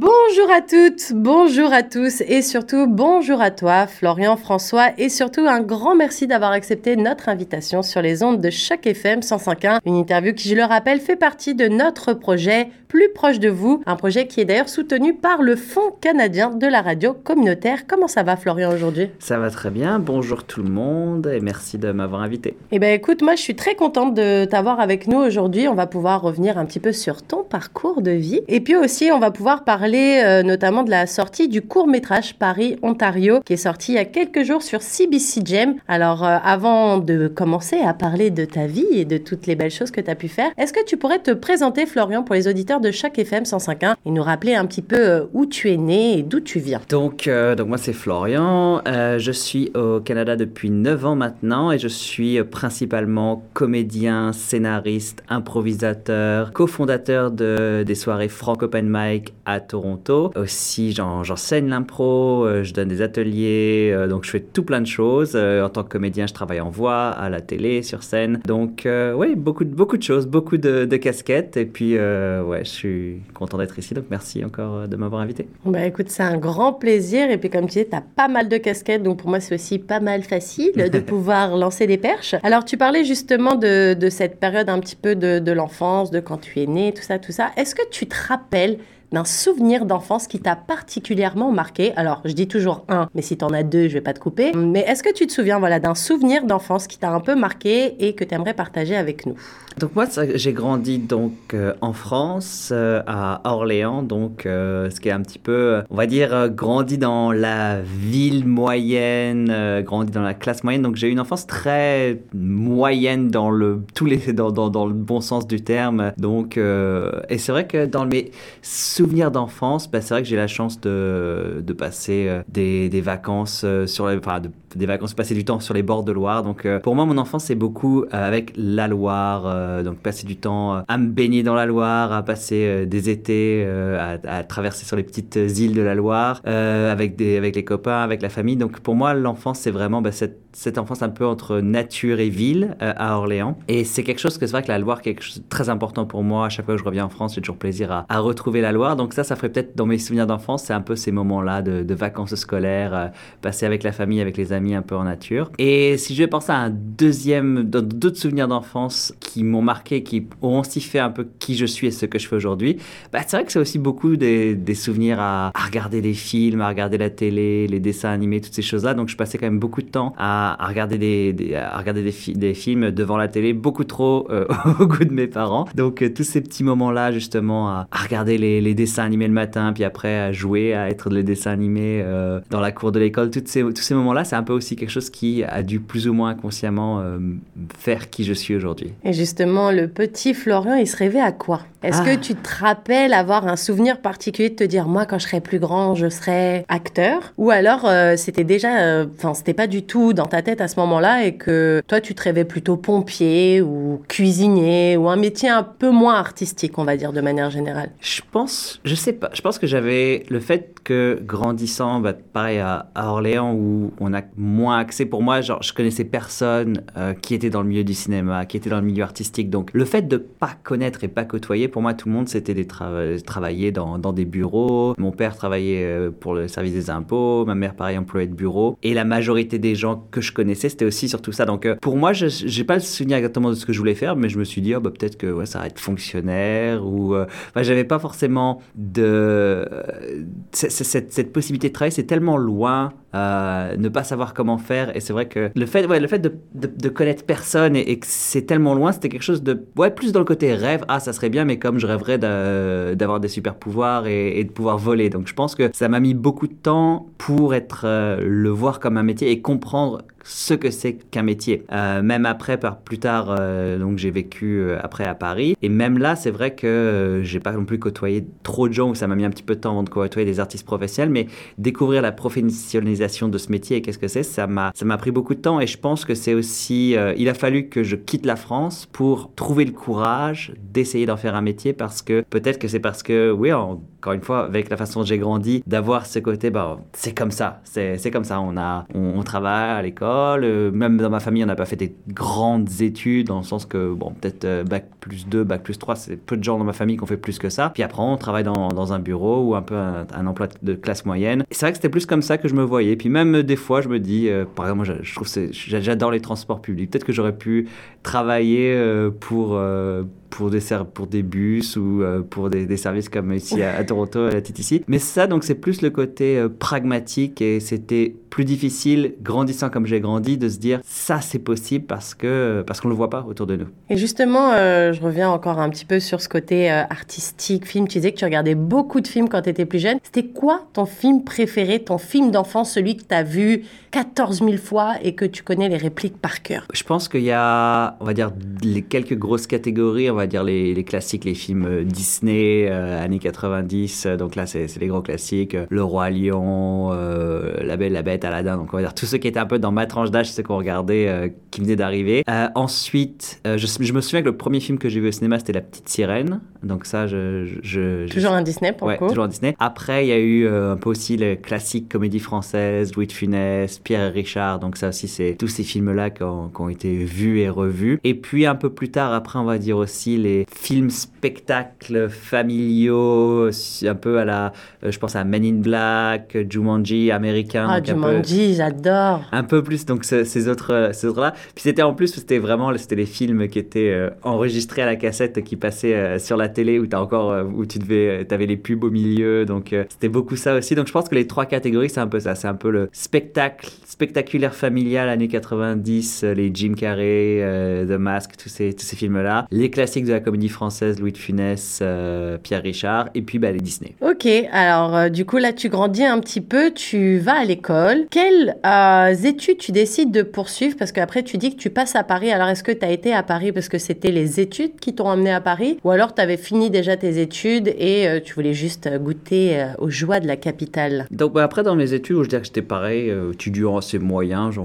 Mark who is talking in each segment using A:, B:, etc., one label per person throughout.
A: Bonjour à toutes, bonjour à tous et surtout bonjour à toi Florian François et surtout un grand merci d'avoir accepté notre invitation sur les ondes de Choc FM 105.1, une interview qui je le rappelle fait partie de notre projet Plus proche de vous, un projet qui est d'ailleurs soutenu par le Fonds canadien de la radio communautaire. Comment ça va Florian aujourd'hui?
B: Ça va très bien, bonjour tout le monde et merci de m'avoir invité.
A: Eh bien écoute, moi je suis très contente de t'avoir avec nous aujourd'hui, on va pouvoir revenir un petit peu sur ton parcours de vie. Et puis aussi on va pouvoir parler euh, notamment de la sortie du court-métrage Paris-Ontario qui est sorti il y a quelques jours sur CBC Gem. Alors, euh, avant de commencer à parler de ta vie et de toutes les belles choses que tu as pu faire, est-ce que tu pourrais te présenter, Florian, pour les auditeurs de chaque FM 105.1 et nous rappeler un petit peu euh, où tu es né et d'où tu viens?
B: Donc, donc moi, c'est Florian. je suis au Canada depuis 9 ans maintenant et je suis principalement comédien, scénariste, improvisateur, cofondateur de, des soirées Frank Open Mic à Toronto aussi, j'enseigne l'impro, euh, je donne des ateliers, euh, donc je fais tout plein de choses. Euh, en tant que comédien, je travaille en voix, à la télé, sur scène. Donc, oui, beaucoup, beaucoup de choses, beaucoup de, casquettes. Et puis, ouais, je suis content d'être ici. Donc, merci encore de m'avoir invité.
A: Bah écoute, c'est un grand plaisir. Et puis, comme tu dis, tu as pas mal de casquettes. Donc, pour moi, c'est aussi pas mal facile de pouvoir lancer des perches. Alors, tu parlais justement de, de cette période un petit peu de, de l'enfance, de quand tu es né, tout ça, tout ça. Est-ce que tu te rappelles d'un souvenir d'enfance qui t'a particulièrement marqué Alors, je dis toujours un, mais si t'en as deux, je vais pas te couper. Mais est-ce que tu te souviens voilà, d'un souvenir d'enfance qui t'a un peu marqué et que tu aimerais partager avec nous?
B: Donc moi, j'ai grandi donc euh, en France, euh, à Orléans, donc euh, ce qui est un petit peu, on va dire, grandi dans la ville moyenne, grandi dans la classe moyenne. Donc j'ai eu une enfance très moyenne dans le tous les dans, dans, le bon sens du terme. Donc et c'est vrai que dans mes souvenirs d'enfance, bah, c'est vrai que j'ai la chance de, de passer euh, des, vacances euh, sur les, enfin, des vacances, passer du temps sur les bords de Loire. Donc euh, pour moi, mon enfance, c'est beaucoup avec la Loire. donc passer du temps à me baigner dans la Loire, à passer des étés, à, à, traverser sur les petites îles de la Loire, avec, des, avec les copains, avec la famille. Donc pour moi, l'enfance, c'est vraiment bah, cette, cette enfance un peu entre nature et ville à Orléans. Et c'est quelque chose que c'est vrai que la Loire, quelque chose de très important pour moi. À chaque fois que je reviens en France, j'ai toujours plaisir à, à retrouver la Loire. Donc ça, ça ferait peut-être dans mes souvenirs d'enfance, c'est un peu ces moments-là de, vacances scolaires, euh, passer avec la famille, avec les amis, un peu en nature. Et si je vais penser à un deuxième, d'autres souvenirs d'enfance qui m'ont marqué, qui ont aussi fait un peu qui je suis et ce que je fais aujourd'hui, bah, c'est vrai que c'est aussi beaucoup des, souvenirs à, regarder des films, à regarder la télé, les dessins animés, toutes ces choses-là. Donc je passais quand même beaucoup de temps à, regarder, des, à regarder des, des, films devant la télé, beaucoup trop euh, au goût de mes parents. Donc euh, tous ces petits moments-là, justement, à, regarder les, les dessins animés le matin, puis après à jouer, à être les dessins animés euh, dans la cour de l'école. Ces, tous ces moments-là, c'est un peu aussi quelque chose qui a dû plus ou moins inconsciemment euh, faire qui je suis aujourd'hui.
A: Et justement, le petit Florian, il se rêvait à quoi? Est-ce que ah. tu te rappelles avoir un souvenir particulier de te dire, moi, quand je serai plus grand, je serai acteur? Ou alors, euh, c'était déjà, enfin, c'était pas du tout dans ta tête à ce moment-là et que toi, tu te rêvais plutôt pompier ou cuisinier ou un métier un peu moins artistique, on va dire, de manière générale?
B: Je pense je sais pas. Je pense que j'avais le fait que grandissant, bah, pareil à, Orléans où on a moins accès. Pour moi, genre, je connaissais personne euh, qui était dans le milieu du cinéma, qui était dans le milieu artistique. Donc, le fait de pas connaître et pas côtoyer, pour moi, tout le monde, c'était des travailler dans, dans, des bureaux. Mon père travaillait euh, pour le service des impôts, ma mère, pareil, employée de bureau. Et la majorité des gens que je connaissais, c'était aussi surtout ça. Donc, euh, pour moi, je j'ai pas le souvenir exactement de ce que je voulais faire, mais je me suis dit, oh, bah, peut-être que ouais, ça va être fonctionnaire ou. Enfin, j'avais pas forcément de cette, possibilité de travail, c'est tellement loin, euh, ne pas savoir comment faire. Et c'est vrai que le fait, ouais, le fait de, de, connaître personne et, que c'est tellement loin, c'était quelque chose de, ouais, plus dans le côté rêve. Ah, ça serait bien, mais comme je rêverais d'avoir des super pouvoirs et, de pouvoir voler. Donc je pense que ça m'a mis beaucoup de temps pour être, euh, le voir comme un métier et comprendre ce que c'est qu'un métier. Euh, même après, par plus tard, euh, donc j'ai vécu euh, après à Paris. Et même là, c'est vrai que j'ai pas non plus côtoyé trop de gens où ça m'a mis un petit peu de temps de côtoyer des artistes professionnels, mais découvrir la professionnalisation de ce métier et qu'est-ce que c'est, ça m'a ça m'a pris beaucoup de temps. Et je pense que c'est aussi, il a fallu que je quitte la France pour trouver le courage d'essayer d'en faire un métier parce que peut-être que c'est parce que, oui, encore une fois, avec la façon dont j'ai grandi, d'avoir ce côté, bah, c'est comme ça, c'est comme ça. On a, on travaille à l'école euh, même dans ma famille, on n'a pas fait des grandes études, dans le sens que, bon, peut-être euh, bac plus 2, bac plus 3, c'est peu de gens dans ma famille qui ont fait plus que ça. Puis après, on travaille dans, dans un bureau ou un peu un, emploi de classe moyenne. C'est vrai que c'était plus comme ça que je me voyais. Puis même euh, des fois, je me dis, par exemple, je, trouve j'adore les transports publics. Peut-être que j'aurais pu travailler pour pour des, pour des bus ou pour des, services comme ici à, Toronto, à la TTC. Mais ça, donc, c'est plus le côté pragmatique et c'était plus difficile, grandissant comme j'ai grandi, de se dire ça, c'est possible parce que parce qu'on le voit pas autour de nous.
A: Et justement, euh, je reviens encore un petit peu sur ce côté artistique, film. Tu disais que tu regardais beaucoup de films quand tu étais plus jeune. C'était quoi ton film préféré, ton film d'enfance, celui que tu as vu 14 000 fois et que tu connais les répliques par cœur?
B: Je pense qu'il y a, on va dire, les quelques grosses catégories va dire les, classiques, les films euh, Disney, euh, années 90. Euh, donc là, c'est les gros classiques. Le Roi Lion, La Belle, la Bête, Aladdin. Donc on va dire tous ceux qui étaient un peu dans ma tranche d'âge, ceux qu'on regardait, qui venaient d'arriver. ensuite, je, me souviens que le premier film que j'ai vu au cinéma, c'était La Petite Sirène. Donc ça, je...
A: toujours un Disney pour
B: ouais, toujours un Disney. Après, il y a eu un peu aussi les classiques comédie française, Louis de Funès, Pierre Richard. Donc ça aussi, c'est tous ces films-là qui ont, qui ont été vus et revus. Et puis un peu plus tard, après, on va dire aussi les films spectacles familiaux, un peu à la, euh, je pense à Men in Black, Jumanji américain.
A: Ah, Jumanji, j'adore.
B: Un peu plus, donc ces autres, ces autres là. Puis c'était en plus, c'était vraiment, c'était les films qui étaient euh, enregistrés à la cassette qui passaient euh, sur la télé où as encore, où tu devais, avais les pubs au milieu, donc c'était beaucoup ça aussi. Donc je pense que les trois catégories, c'est un peu ça, c'est un peu le spectacle, spectaculaire familial années 90, les Jim Carrey, The Mask, tous ces, tous ces films là, les classiques de la comédie française, Louis de Funès, euh, Pierre Richard, et puis bah, les Disney.
A: Ok, alors euh, du coup là tu grandis un petit peu, tu vas à l'école. Quelles euh, études tu décides de poursuivre Parce qu'après tu dis que tu passes à Paris. Alors est-ce que tu as été à Paris parce que c'était les études qui t'ont emmené à Paris? Ou alors tu avais fini déjà tes études et tu voulais juste goûter aux joies de la capitale?
B: Donc bah, après dans mes études, je dirais que j'étais pareil, étudiant assez moyen, je,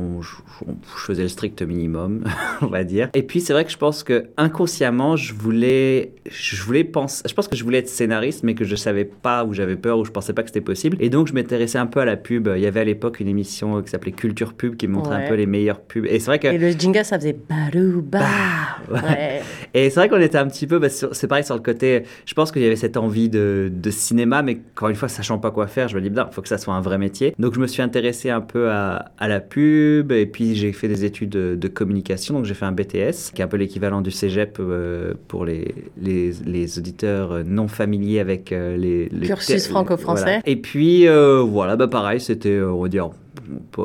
B: faisais le strict minimum, on va dire. Et puis c'est vrai que je pense que inconsciemment, je voulais, je voulais penser, je pense que je voulais être scénariste, mais que je savais pas, ou j'avais peur, ou je pensais pas que c'était possible. Et donc, je m'intéressais un peu à la pub. Il y avait à l'époque une émission qui s'appelait Culture Pub qui montrait un peu les meilleures pubs. Et c'est vrai que.
A: Et le jingle, ça faisait barouba.
B: Bah, ouais. Et c'est vrai qu'on était un petit peu, bah, c'est pareil sur le côté, je pense qu'il y avait cette envie de, de, cinéma, mais encore une fois, sachant pas quoi faire, je me dis, il faut que ça soit un vrai métier. Donc, je me suis intéressé un peu à, à la pub, et puis j'ai fait des études de, de communication. Donc, j'ai fait un BTS, qui est un peu l'équivalent du cégep euh, pour les, les, les, auditeurs non familiers avec euh, les, les
A: cursus franco-français.
B: Et puis euh, voilà, bah pareil, c'était on va dire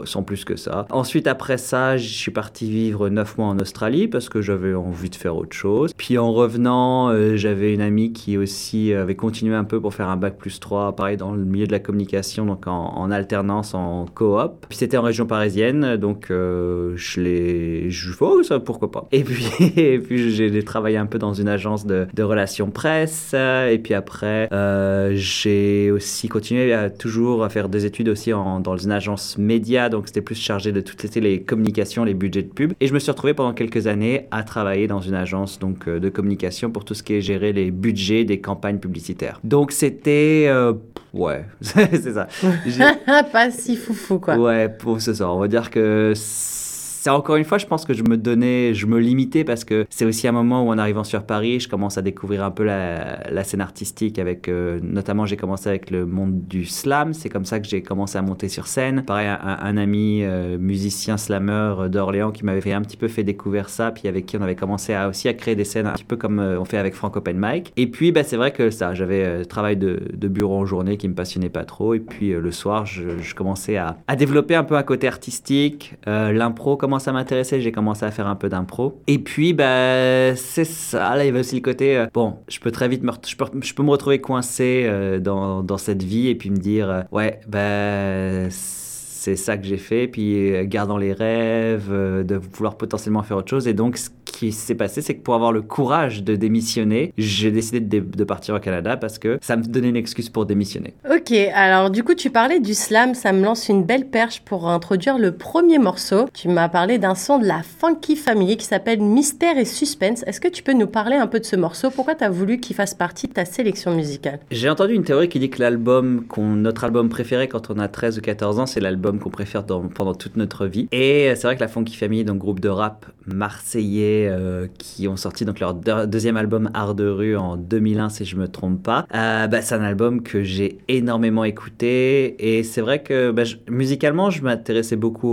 B: sans plus que ça. Ensuite, après ça, je suis parti vivre neuf mois en Australie parce que j'avais envie de faire autre chose. Puis en revenant, euh, j'avais une amie qui aussi avait continué un peu pour faire un bac plus 3, pareil dans le milieu de la communication, donc en, alternance, en coop. Puis c'était en région parisienne, donc euh, je l'ai... Je oh, ça, pourquoi pas. Et puis, j'ai travaillé un peu dans une agence de, relations presse. Et puis après, euh, j'ai aussi continué à toujours faire des études aussi dans une agence médias, donc c'était plus chargé de toutes les communications, les budgets de pub. Et je me suis retrouvé pendant quelques années à travailler dans une agence donc euh, de communication pour tout ce qui est gérer les budgets des campagnes publicitaires. Donc c'était euh, ouais, c'est ça.
A: Pas si foufou quoi.
B: Ouais, pour ce ça. On va dire que c'est encore une fois, je pense que je me donnais, je me limitais parce que c'est aussi un moment où en arrivant sur Paris, je commence à découvrir un peu la, scène artistique avec, euh, notamment j'ai commencé avec le monde du slam, c'est comme ça que j'ai commencé à monter sur scène. Pareil, un, ami euh, musicien slammer d'Orléans qui m'avait un petit peu fait découvrir ça, puis avec qui on avait commencé aussi à créer des scènes un petit peu comme euh, on fait avec Frank Open Mic. Et puis bah, c'est vrai que ça, j'avais travail de, bureau en journée qui me passionnait pas trop, et puis le soir, je, commençais à, à, développer un peu un côté artistique, l'impro, commence à m'intéresser, j'ai commencé à faire un peu d'impro. Et puis, bah, c'est ça. Là, il y avait aussi le côté, euh, bon, je peux très vite me, je peux, je peux me retrouver coincé euh, dans, dans, cette vie et puis me dire, euh, ouais, bah, c'est ça que j'ai fait. Puis euh, gardant les rêves, euh, de vouloir potentiellement faire autre chose. Et donc, ce qui s'est passé, c'est que pour avoir le courage de démissionner, j'ai décidé de, de, partir au Canada parce que ça me donnait une excuse pour démissionner.
A: Ok, alors du coup, tu parlais du slam, ça me lance une belle perche pour introduire le premier morceau. Tu m'as parlé d'un son de la Funky Family qui s'appelle Mystère et Suspense. Est-ce que tu peux nous parler un peu de ce morceau? Pourquoi tu as voulu qu'il fasse partie de ta sélection musicale?
B: J'ai entendu une théorie qui dit que l'album, qu'on, notre album préféré quand on a 13 ou 14 ans, c'est l'album qu'on préfère pendant toute notre vie. Et c'est vrai que la Funky Family, donc groupe de rap marseillais euh, qui ont sorti donc leur deuxième album Art de rue en 2001 si je me trompe pas, euh, bah, c'est un album que j'ai énormément écouté et c'est vrai que bah, musicalement je m'intéressais beaucoup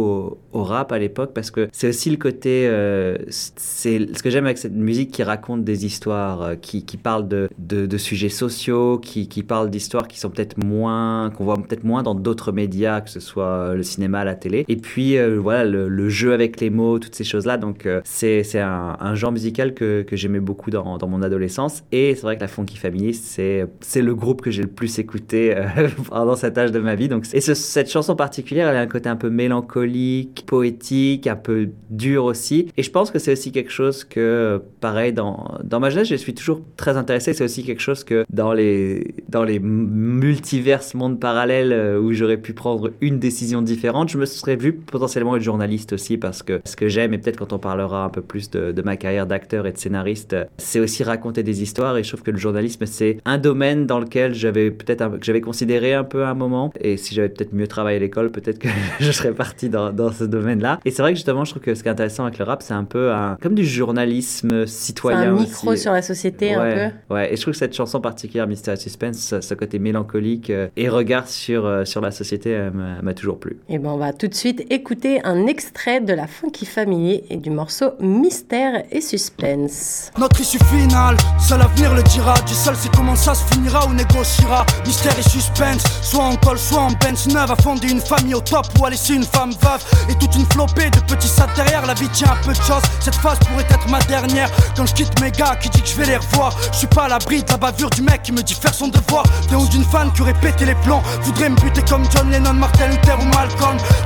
B: au, rap à l'époque parce que c'est aussi le côté, euh, c'est ce que j'aime avec cette musique qui raconte des histoires, qui, qui parle de, de, sujets sociaux, qui, qui parle d'histoires qui sont peut-être moins, qu'on voit peut-être moins dans d'autres médias, que ce soit le cinéma, la télé. Et puis voilà le, jeu avec les mots, toutes ces choses-là. Donc c'est un, un, genre musical que, que j'aimais beaucoup dans, dans, mon adolescence. Et c'est vrai que la Funky Family, c'est le groupe que j'ai le plus écouté euh, pendant cet âge de ma vie. Donc, et cette chanson particulière, elle a un côté un peu mélancolique, poétique, un peu dur aussi. Et je pense que c'est aussi quelque chose que, pareil, dans, dans ma jeunesse, je suis toujours très intéressé. C'est aussi quelque chose que dans les, dans les multiverses mondes parallèles euh, où j'aurais pu prendre une décision différente, je me serais vu potentiellement être journaliste aussi parce que ce que j'aime, et peut-être quand on parlera un peu plus de, de ma carrière d'acteur et de scénariste, c'est aussi raconter des histoires et je trouve que le journalisme c'est un domaine dans lequel j'avais peut-être que j'avais considéré un peu à un moment et si j'avais peut-être mieux travaillé à l'école, peut-être que je serais parti dans, dans ce domaine-là. Et c'est vrai que justement, je trouve que ce qui est intéressant avec le rap, c'est un peu un, comme du journalisme citoyen.
A: un micro sur la société
B: un
A: peu.
B: Ouais, et je trouve que cette chanson particulière, Mystère Suspense, ce, côté mélancolique euh, et regard sur, euh, sur la société euh, m'a toujours plu.
A: Et ben on va tout de suite écouter un extrait de la Funky Family et du morceau Mystère et suspense.
C: Notre issue finale, seul l'avenir le dira. Du seul c'est comment ça se finira ou négociera. Mystère et suspense, soit en col, soit en Benz neuve. À fonder une famille au top ou à laisser une femme veuve. Et toute une flopée de petits sats derrière. La vie tient un peu de choses. Cette phase pourrait être ma dernière. Quand je quitte mes gars qui dit que je vais les revoir. Je suis pas à l'abri de la bavure du mec qui me dit faire son devoir. D'un ou d'une fan qui aurait pété les plans. Voudrait me buter comme John Lennon, Martin Luther ou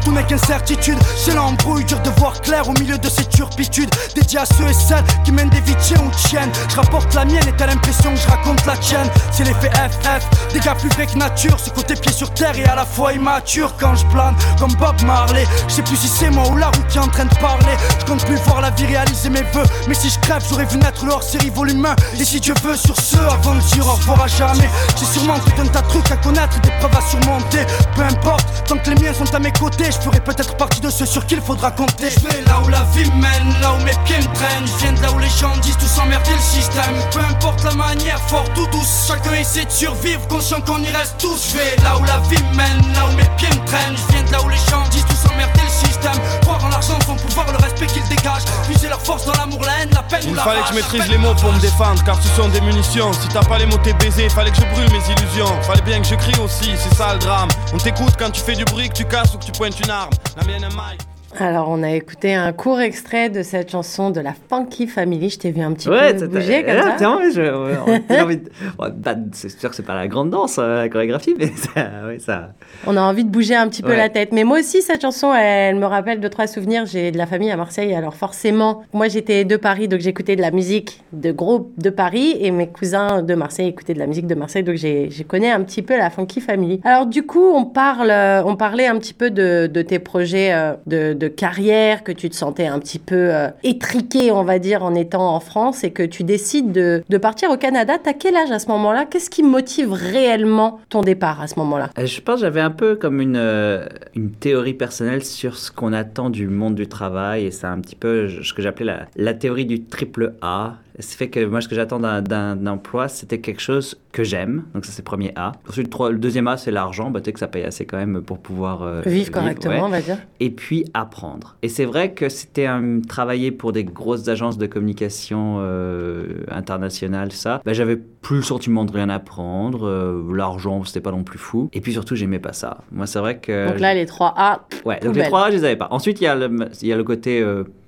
C: Tout mec incertitude, c'est l'embrouille, dur de voir clair au milieu de ces turpitudes dédié à ceux et celles qui mènent des vies ou tiennes. Je rapporte la mienne et t'as l'impression que je raconte la tienne. C'est l'effet FF, des gars plus vrais que nature. Ce côté pied sur terre et à la fois immature quand je plane comme Bob Marley. Je sais plus si c'est moi ou la route qui est en train de parler. Je compte plus voir la vie réaliser mes vœux. Mais si je crève, j'aurais vu naître le hors-série volume 1. Et si Dieu veut, sur ce, avant de dire au revoir à jamais. J'ai sûrement tout un tas de trucs à connaître, des preuves à surmonter. Peu importe, tant que les miens à mes côtés, je ferai peut-être partie de ceux sur qui il faudra compter. Je vais là où la vie mène, là où mes pieds me traînent. Je viens de là où les gens disent tout s'emmerder le système. Peu importe la manière, fort ou douce, chacun essaie de survivre, conscient qu'on y reste tous. Je vais là où la vie mène, là où mes pieds me traînent. Je viens de là où les gens disent tout s'emmerder le système. Croire en l'argent, son pouvoir, le respect qu'ils dégagent. Puiser leur force dans l'amour, la haine, la peine
D: Il
C: ou la
D: fallait que je maîtrise les mots pour me défendre, car ce sont des munitions. Si t'as pas les mots, t'es baisé. Fallait que je brûle mes illusions. Fallait bien que je crie aussi, c'est ça le drame. On t'écoute quand tu fais du bruit, que tu casses ou que tu pointes une arme. La mienne est maille.
A: Alors, on a écouté un court extrait de cette chanson de la Funky Family. Je t'ai vu un petit
B: Ouais,
A: peu bouger comme
B: là,
A: ça.
B: tiens, je- on- envie de- ouais, bah, c'est sûr que c'est pas la grande danse, euh, la chorégraphie, mais ça, ouais, ça.
A: On a envie de bouger un petit peu
B: Ouais.
A: la tête. Mais moi aussi, cette chanson, elle me rappelle deux, trois souvenirs. J'ai de la famille à Marseille. Alors forcément, moi, j'étais de Paris, donc j'écoutais de la musique de groupe de Paris. Et mes cousins de Marseille écoutaient de la musique de Marseille. Donc j'ai, je connais un petit peu la Funky Family. Alors du coup, on, parle, euh, on parlait un petit peu de, de tes projets euh, de, de carrière, que tu te sentais un petit peu euh, étriqué, on va dire, en étant en France. Et que tu décides de, de partir au Canada. T'as quel âge à ce moment-là? Qu'est-ce qui motive réellement ton départ à ce moment-là?
B: Euh, Je pense que j'avais un peu comme une, euh, une théorie personnelle sur ce qu'on attend du monde du travail, et c'est un petit peu ce que j'appelais la, la théorie du triple A. Ce fait que moi, ce que j'attends d'un- emploi, c'était quelque chose que j'aime. Donc ça, c'est le premier A. Ensuite, le deuxième A, c'est l'argent. Bah, tu sais que ça paye assez quand même pour pouvoir euh,
A: Vivre correctement,
B: ouais.
A: on va dire.
B: et puis apprendre. Et c'est vrai que c'était travailler pour des grosses agences de communication euh, internationales, ça, bah, j'avais plus le sentiment de rien apprendre. euh, L'argent, c'était pas non plus fou. Et puis surtout, j'aimais pas ça. Moi, c'est vrai que.
A: Donc là, les 3 A,
B: ouais, donc les trois, je les avais pas. Ensuite, il y a le, il y a le côté.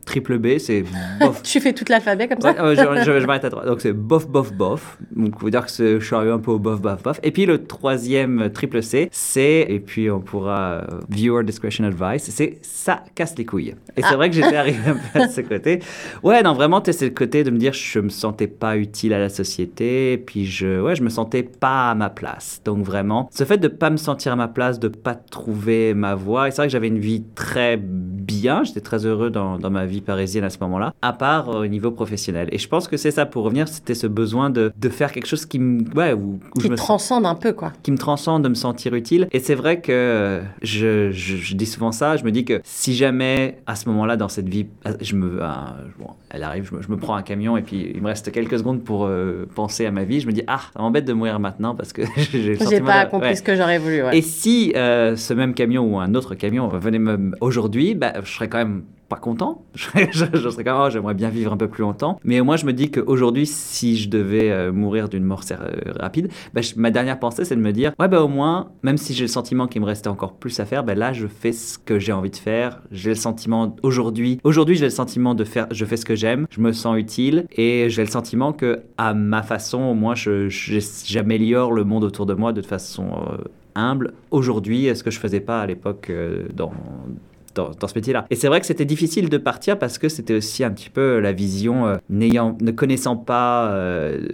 B: Triple B, c'est bof.
A: tu fais tout l'alphabet comme ça
B: ouais, je, je, je m'arrête à droite. Donc c'est bof, bof, bof. Donc, faut dire que je suis arrivé un peu au bof, bof, bof. Et puis le troisième triple C, c'est, et puis on pourra, euh, viewer discretion advice, c'est ça casse les couilles. Et c'est
A: Ah.
B: vrai que j'étais arrivé un peu à ce côté. Ouais, non, vraiment, c'est le côté de me dire je me sentais pas utile à la société, et puis je, ouais, je me sentais pas à ma place. Donc vraiment, ce fait de pas me sentir à ma place, de pas trouver ma voie, et c'est vrai que j'avais une vie très bien, j'étais très heureux dans, dans ma vie parisienne à ce moment-là, à part euh, au niveau professionnel. Et je pense que c'est ça, pour revenir, c'était ce besoin de, de faire quelque chose qui me, ouais, où, où
A: Qui
B: je me
A: transcende un peu, quoi.
B: qui me transcende, de me sentir utile. Et c'est vrai que euh, je, je, je dis souvent ça, je me dis que si jamais à ce moment-là dans cette vie, je me, euh, bon, elle arrive, je me, je me prends un camion et puis il me reste quelques secondes pour euh, penser à ma vie, je me dis ah, ça m'embête de mourir maintenant parce que j'ai
A: pas
B: de-
A: accompli
B: ouais.
A: ce que j'aurais voulu, ouais.
B: Et si euh, ce même camion ou un autre camion venait me aujourd'hui, bah, je serais quand même content. Je serais, même, oh, j'aimerais bien vivre un peu plus longtemps. Mais moi, je me dis qu'aujourd'hui, si je devais euh, mourir d'une mort euh, rapide, bah, ma dernière pensée, c'est de me dire, ouais, bah, au moins, même si j'ai le sentiment qu'il me restait encore plus à faire, bah, là, je fais ce que j'ai envie de faire. J'ai le sentiment aujourd'hui, aujourd'hui, j'ai le sentiment de faire, je fais ce que j'aime, je me sens utile et j'ai le sentiment que, à ma façon, au moins, j'améliore le monde autour de moi de façon euh, humble aujourd'hui, est-ce que je faisais pas à l'époque dans dans, ce métier-là. Et c'est vrai que c'était difficile de partir parce que c'était aussi un petit peu la vision, euh, n'ayant, ne connaissant pas, euh,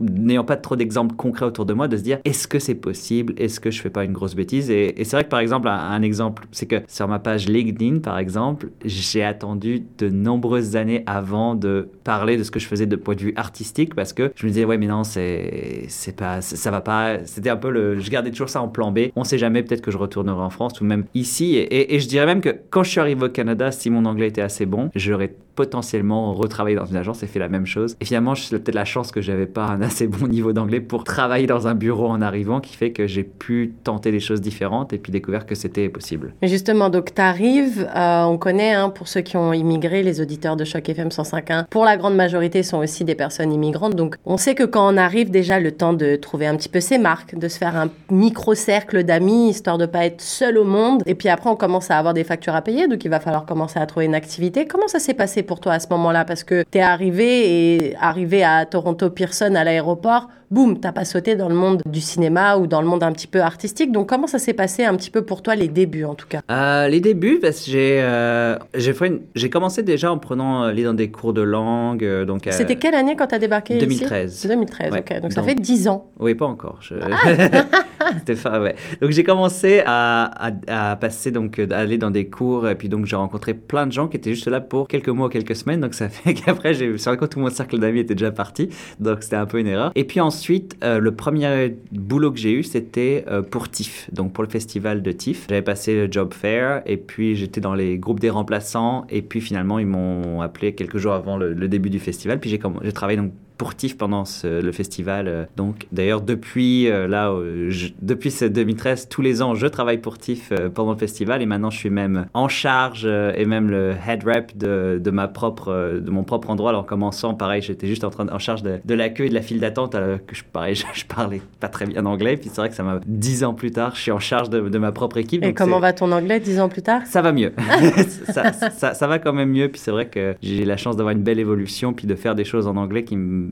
B: n'ayant pas trop d'exemples concrets autour de moi, de se dire est-ce que c'est possible? Est-ce que je fais pas une grosse bêtise? Et, c'est vrai que par exemple, un, exemple, c'est que sur ma page LinkedIn, par exemple, j'ai attendu de nombreuses années avant de parler de ce que je faisais de point de vue artistique parce que je me disais ouais mais non c'est c'est pas ça va pas. C'était un peu le je gardais toujours ça en plan B. On sait jamais peut-être que je retournerai en France ou même ici. Et je dirais même que quand je suis arrivé au Canada si mon anglais était assez bon j'aurais potentiellement retravaillé dans une agence et fait la même chose et finalement j'ai peut-être la chance que j'avais pas un assez bon niveau d'anglais pour travailler dans un bureau en arrivant qui fait que j'ai pu tenter des choses différentes et puis découvert que c'était possible
A: Mais justement, donc tu arrives, on connaît, hein, pour ceux qui ont immigré, les auditeurs de Choc FM 105.1, pour la grande majorité sont aussi des personnes immigrantes. Donc on sait que quand on arrive, déjà le temps de trouver un petit peu ses marques, de se faire un micro-cercle d'amis, histoire de pas être seul au monde. Et puis après, on commence à avoir des factures à payer, donc il va falloir commencer à trouver une activité. Comment ça s'est passé pour toi à ce moment-là Parce que tu es arrivé et arrivé à Toronto Pearson à l'aéroport, boum, t'as pas sauté dans le monde du cinéma ou dans le monde un petit peu artistique. Donc comment ça s'est passé un petit peu pour toi les débuts en tout cas?
B: Euh, les débuts, parce que j'ai euh, j'ai commencé déjà en prenant euh, aller dans des cours de langue. donc,
A: C'était quelle année quand t'as débarqué ici?
B: 2013.
A: 2013,
B: Ouais.
A: ok. Donc ça fait 10 ans.
B: Oui, pas encore. Je... C'était fin, ouais. Donc j'ai commencé à, à, à passer donc euh, aller dans des cours et puis donc j'ai rencontré plein de gens qui étaient juste là pour quelques mois, quelques semaines. Donc ça fait qu'après j'ai sur compte tout mon cercle d'amis était déjà parti. Donc c'était un peu une erreur. Et puis ensuite euh, le premier boulot que j'ai eu c'était euh, pour TIFF, donc pour le festival de TIFF. J'avais passé le job fair et puis j'étais dans les groupes des remplaçants et puis finalement ils m'ont appelé quelques jours avant le, le début du festival. Puis j'ai travaillé donc pour TIFF pendant ce- le festival. euh, Donc, d'ailleurs, depuis euh, là, euh, je- depuis ce 2013, tous les ans, je travaille pour TIFF pendant le festival et maintenant, je suis même en charge et même le head rep de, de ma propre, de mon propre endroit. Alors, en commençant, pareil, j'étais juste en train de- en charge de, de l'accueil de la file d'attente. alors que je, pareil, je, je parlais pas très bien anglais. Puis c'est vrai que ça m'a dix ans plus tard, je suis en charge de, de ma propre équipe.
A: Et comment va ton anglais 10 ans plus tard?
B: Ça va mieux. ça, ça, ça va quand même mieux. Puis c'est vrai que j'ai la chance d'avoir une belle évolution, puis de faire des choses en anglais qui me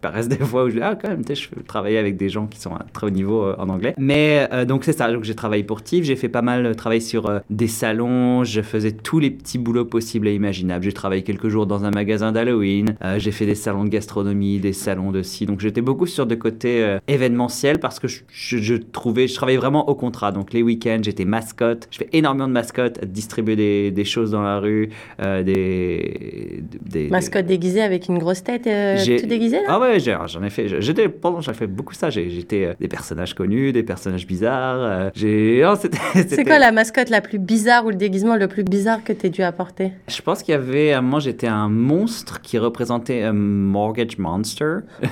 B: paraissent des fois où je dis, ah, quand même, tu sais, je peux travailler avec des gens qui sont à très haut niveau euh, en anglais. Mais euh, donc, c'est ça. Donc, j'ai travaillé pour TIFF. J'ai fait pas mal de travail sur euh, des salons. Je faisais tous les petits boulots possibles et imaginables. J'ai travaillé quelques jours dans un magasin d'Halloween. Euh, j'ai fait des salons de gastronomie, des salons de ci. Donc, j'étais beaucoup sur des côtés euh, événementiels parce que je, je- je trouvais, je travaillais vraiment au contrat. Donc, les week-ends, j'étais mascotte. Je fais énormément de mascottes, distribuer des, des choses dans la rue, euh, des, des-
A: Mascotte déguisée avec une grosse tête, euh, tout déguisé là?
B: Ah ouais, j'en ai fait. J'étais pendant, j'ai fait beaucoup ça. J'étais euh, des personnages connus, des personnages bizarres. euh, j'ai. c'était-
A: C'est quoi la mascotte la plus bizarre ou le déguisement le plus bizarre que t'aies dû apporter?
B: Je pense qu'il y avait moment j'étais un monstre qui représentait un mortgage monster.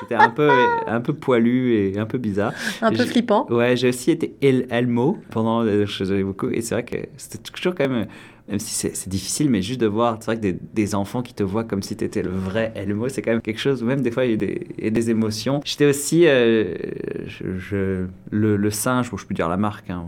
B: C'était un peu, un peu poilu et un peu bizarre.
A: Un peu flippant.
B: Ouais, j'ai aussi été El Elmo pendant. euh, Je faisais beaucoup. Et c'est vrai que c'était toujours quand même. Même si c'est difficile, mais juste de voir, c'est vrai que des, des, enfants qui te voient comme si tu étais le vrai Elmo, c'est quand même quelque chose, où même des fois il y a des, des émotions. J'étais aussi euh, je, le, le, singe, bon, je peux dire la marque, hein,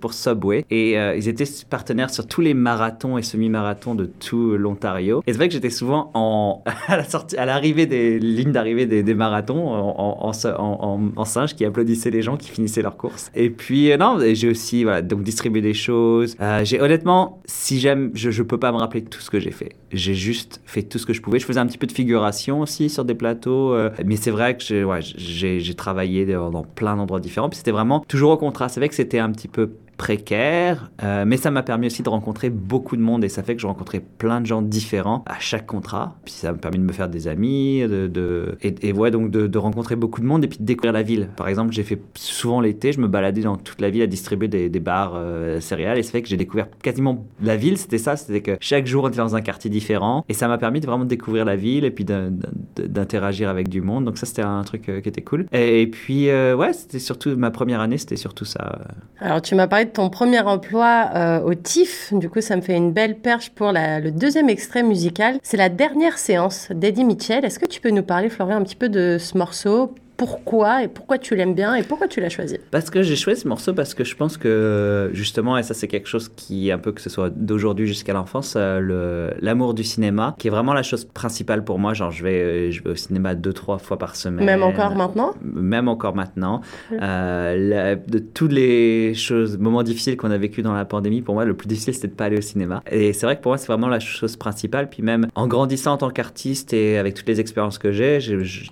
B: pour, Subway, et euh, ils étaient partenaires sur tous les marathons et semi-marathons de tout l'Ontario. Et c'est vrai que j'étais souvent en, à la sortie, à l'arrivée des lignes d'arrivée des, des, marathons en, en, en, singe qui applaudissait les gens qui finissaient leur course. Et puis, euh, non, j'ai aussi voilà, donc distribué des choses. j'ai honnêtement, si j'aime, je, je peux pas me rappeler tout ce que j'ai fait. J'ai juste fait tout ce que je pouvais. Je faisais un petit peu de figuration aussi sur des plateaux, euh, mais c'est vrai que j'ai ouais, travaillé dans plein d'endroits différents. Puis c'était vraiment toujours au contraste. C'est vrai que c'était un petit peu précaire, euh, mais ça m'a permis aussi de rencontrer beaucoup de monde et ça fait que je rencontrais plein de gens différents à chaque contrat. Puis ça m'a permis de me faire des amis, de, et, ouais, donc de, rencontrer beaucoup de monde et puis de découvrir la ville. Par exemple, j'ai fait souvent l'été, je me baladais dans toute la ville à distribuer des, des bars euh, céréales et ça fait que j'ai découvert quasiment la ville. C'était ça, c'était que chaque jour on était dans un quartier différent et ça m'a permis de vraiment découvrir la ville et puis d'interagir avec du monde. Donc ça, c'était un truc euh, qui était cool. Et, et puis ouais, c'était surtout ma première année, c'était surtout ça.
A: Alors tu m'as parlé ton premier emploi euh, au TIFF. Du coup, ça me fait une belle perche pour le deuxième extrait musical. C'est la dernière séance d'Eddie Mitchell. Est-ce que tu peux nous parler, Florian, un petit peu de ce morceau? Pourquoi et pourquoi tu l'aimes bien et pourquoi tu l'as choisi
B: Parce que j'ai choisi ce morceau parce que je pense que justement, et ça c'est quelque chose qui, un peu que ce soit d'aujourd'hui jusqu'à l'enfance, euh, l'amour du cinéma, qui est vraiment la chose principale pour moi. Genre, je vais, je vais au cinéma deux, trois fois par semaine.
A: Même encore maintenant
B: Même encore maintenant. Euh, de toutes les choses, moments difficiles qu'on a vécu dans la pandémie, pour moi, le plus difficile c'était de pas aller au cinéma. Et c'est vrai que pour moi, c'est vraiment la chose principale. Puis même en grandissant en tant qu'artiste et avec toutes les expériences que j'ai,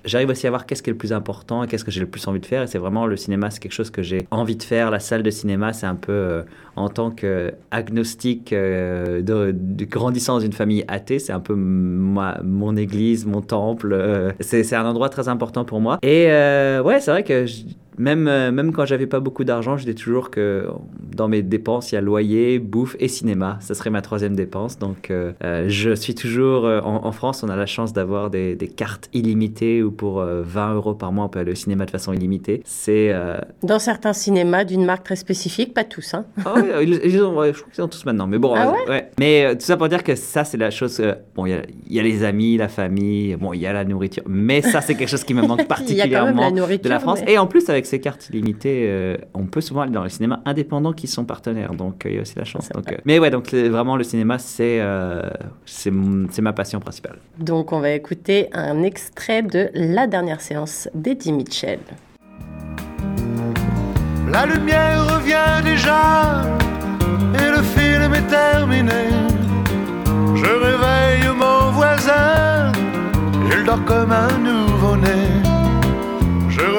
B: j'arrive aussi à voir qu'est-ce qui est le plus important et qu'est-ce que j'ai le plus envie de faire. Et c'est vraiment le cinéma, c'est quelque chose que j'ai envie de faire. La salle de cinéma, c'est un peu euh, en tant qu'agnostique euh, de, grandissant dans une famille athée, c'est un peu moi, mon église, mon temple. Euh, c'est un endroit très important pour moi. Et ouais, c'est vrai que même, euh, même quand j'avais pas beaucoup d'argent, je dis toujours que dans mes dépenses, il y a loyer, bouffe et cinéma. Ça serait ma troisième dépense. Donc, euh, euh, je suis toujours. En, France, on a la chance d'avoir des, des, cartes illimitées ou pour 20 euros par mois, on peut aller au cinéma de façon illimitée. C'est.
A: Dans certains cinémas d'une marque très spécifique, pas tous. Hein.
B: Ah ils, ont, je crois qu'ils ont tous maintenant. Mais bon,
A: ah
B: ouais Mais tout ça pour dire que ça, c'est la chose. bon, il y, y, a les amis, la famille, bon, il y a la nourriture. Mais ça, c'est quelque chose qui me manque particulièrement de la France. Et en plus, avec ces cartes illimitées, euh, on peut souvent aller dans les cinémas indépendants qui sont partenaires. Donc, euh, il y a aussi la chance. Donc, euh, mais ouais, donc vraiment, le cinéma, c'est c'est ma passion principale.
A: Donc, on va écouter un extrait de la dernière séance d'Eddie Mitchell.
E: La lumière revient déjà et le film est terminé. Je réveille mon voisin, il dort comme un nouveau-né.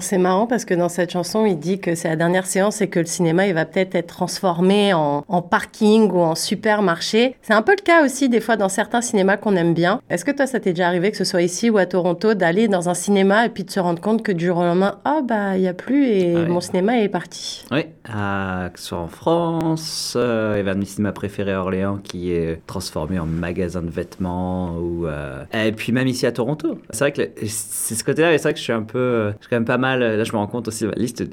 A: c'est marrant parce que dans cette chanson, il dit que c'est la dernière séance et que le cinéma, il va peut-être être transformé en, parking ou en supermarché. C'est un peu le cas aussi des fois dans certains cinémas qu'on aime bien. Est-ce que toi, ça t'est déjà arrivé, que ce soit ici ou à Toronto, d'aller dans un cinéma et puis de se rendre compte que du jour au lendemain, oh bah, il n'y a plus et mon cinéma est parti
B: Oui, que ce soit en France, euh, il y avait un de mes cinémas préférés à Orléans qui est transformé en magasin de vêtements ou... Euh, et puis même ici à Toronto. C'est vrai que c'est ce côté-là, c'est vrai que je suis un peu... Je suis quand même pas mal. Là, je me rends compte aussi, la liste,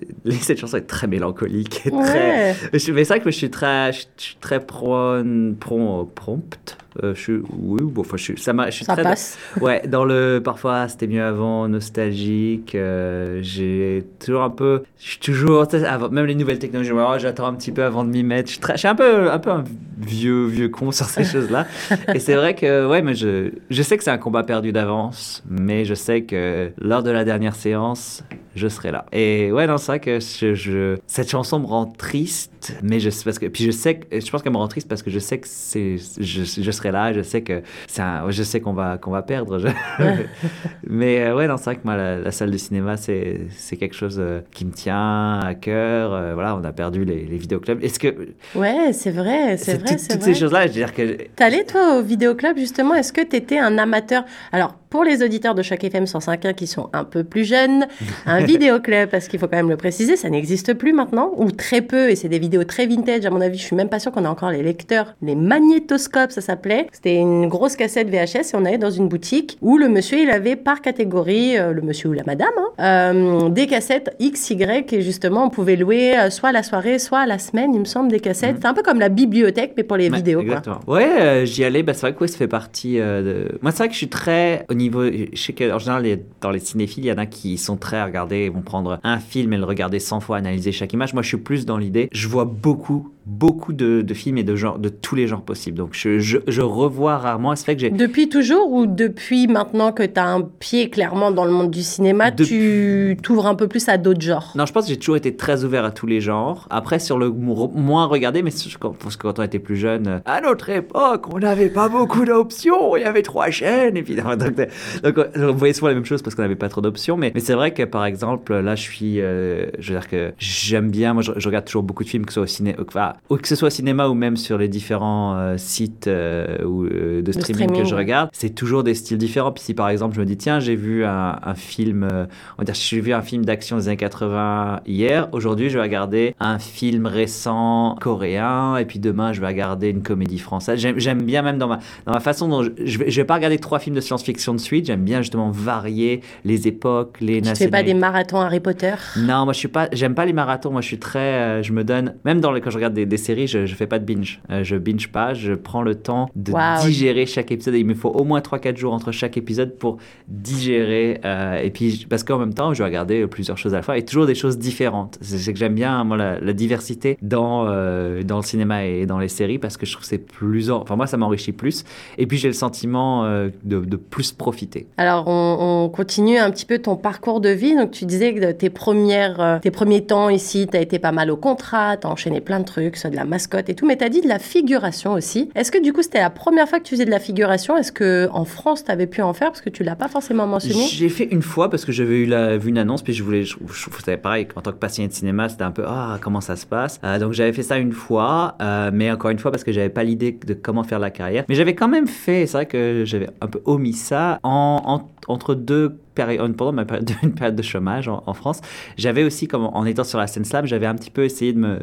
B: cette chanson est très mélancolique. Et très... Mais c'est vrai que je suis très, je suis très prone, prompt euh, je suis, oui, bon, enfin, je suis, ça, je suis
A: ça passe.
B: ouais, dans le parfois c'était mieux avant, nostalgique. Euh, j'ai toujours un peu, je suis toujours, même les nouvelles technologies, oh, j'attends un petit peu avant de m'y mettre. Je suis, très, je suis, un peu, un peu un vieux, vieux con sur ces choses-là. Et c'est vrai que, ouais, mais je, je sais que c'est un combat perdu d'avance, mais je sais que lors de la dernière séance, je serai là. Et ouais, non, c'est vrai que je, cette chanson me rend triste, mais je parce que puis je sais que je pense qu'elle me rend triste parce que je sais que c'est je, je, serai là, je sais que c'est je sais qu'on va qu'on va perdre. mais euh, ouais, non, c'est vrai que moi la, salle de cinéma c'est c'est quelque chose euh, qui me tient à cœur. Euh, voilà, on a perdu les, les vidéoclubs. Est-ce que
A: ouais, c'est vrai, c'est vrai,
B: c'est toutes ces choses-là, je veux dire que.
A: T'allais toi au vidéoclub justement Est-ce que t'étais un amateur? Alors pour les auditeurs de chaque FM 105.1 qui sont un peu plus jeunes, un vidéoclub, parce qu'il faut quand même le préciser, ça n'existe plus maintenant, ou très peu, et c'est des vidéos très vintage, à mon avis, je suis même pas sûre qu'on a encore les lecteurs, les magnétoscopes, ça s'appelait. C'était une grosse cassette VHS et on allait dans une boutique où le monsieur, il avait par catégorie, euh, le monsieur ou la madame, hein, euh, des cassettes X, Y, et justement, on pouvait louer euh, soit la soirée, soit la semaine, il me semble, des cassettes. Mhm. C'est un peu comme la bibliothèque, mais pour les vidéos.
B: Exactement. Ouais, j'y allais, bah, c'est vrai que ça fait partie de... Moi, c'est vrai que je suis très je sais qu'en général, dans les cinéphiles, il y en a qui sont très à regarder, vont prendre un film et le regarder 100 fois, analyser chaque image. Moi, je suis plus dans l'idée, je vois beaucoup beaucoup de, films et de genres, de tous les genres possibles. Donc je, je, revois rarement. Ce fait que j'ai.
A: Depuis toujours ou depuis maintenant que tu as un pied clairement dans le monde du cinéma, tu t'ouvres un peu plus à d'autres genres?
B: Non, je pense que j'ai toujours été très ouvert à tous les genres. Après, sur le moins regardé, mais parce que quand on était plus jeune, à notre époque, on n'avait pas beaucoup d'options. Il y avait trois chaînes. Et puis, donc, on voyait souvent la même chose parce qu'on n'avait pas trop d'options. Mais, mais c'est vrai que par exemple, là, je suis. Euh, je veux dire que j'aime bien. Moi, je, regarde toujours beaucoup de films, que ce soit au ciné. Enfin, que ce soit cinéma ou même sur les différents euh, sites euh, ou, euh, de streaming, que je regarde, c'est toujours des styles différents. Puis si par exemple je me dis tiens j'ai vu un, film, on va dire j'ai vu un film d'action des années 80 hier, aujourd'hui je vais regarder un film récent coréen et puis demain je vais regarder une comédie française. J'aime bien même dans ma dans ma façon dont je, je, vais, vais pas regarder trois films de science-fiction de suite. J'aime bien justement varier les époques, les
A: nationalités. Tu fais pas des marathons Harry Potter?
B: Non, moi je suis pas, j'aime pas les marathons. Moi je suis très, je me donne même dans les, quand je regarde des des séries, je, je fais pas de binge. Euh, je binge pas, je prends le temps de digérer chaque épisode. il me faut au moins 3-4 jours entre chaque épisode pour digérer. Euh, et puis, parce qu'en même temps, je vais regarder plusieurs choses à la fois et toujours des choses différentes. C'est que j'aime bien, moi, la, diversité dans, euh, dans le cinéma et dans les séries parce que je trouve que c'est plus. Enfin, moi, ça m'enrichit plus. Et puis, j'ai le sentiment de, de, plus profiter.
A: Alors, on, on, continue un petit peu ton parcours de vie. Donc, tu disais que tes, premières, tes premiers temps ici, tu as été pas mal au contrat, tu as enchaîné plein de trucs de la mascotte et tout, mais tu as dit de la figuration aussi. Est-ce que du coup, c'était la première fois que tu faisais de la figuration? Est-ce que en France, tu avais pu en faire? Parce que tu l'as pas forcément mentionné.
B: J'ai fait une fois parce que j'avais eu la, vu une annonce, puis je voulais. Je, je, pareil, en tant que passionné de cinéma, c'était un peu Ah, comment ça se passe? Euh, Donc j'avais fait ça une fois, euh, mais encore une fois parce que j'avais pas l'idée de comment faire la carrière. Mais j'avais quand même fait, c'est vrai que j'avais un peu omis ça en, entre deux périodes, pendant ma période, une période de chômage en, en France. J'avais aussi, comme en étant sur la scène slam, j'avais un petit peu essayé de me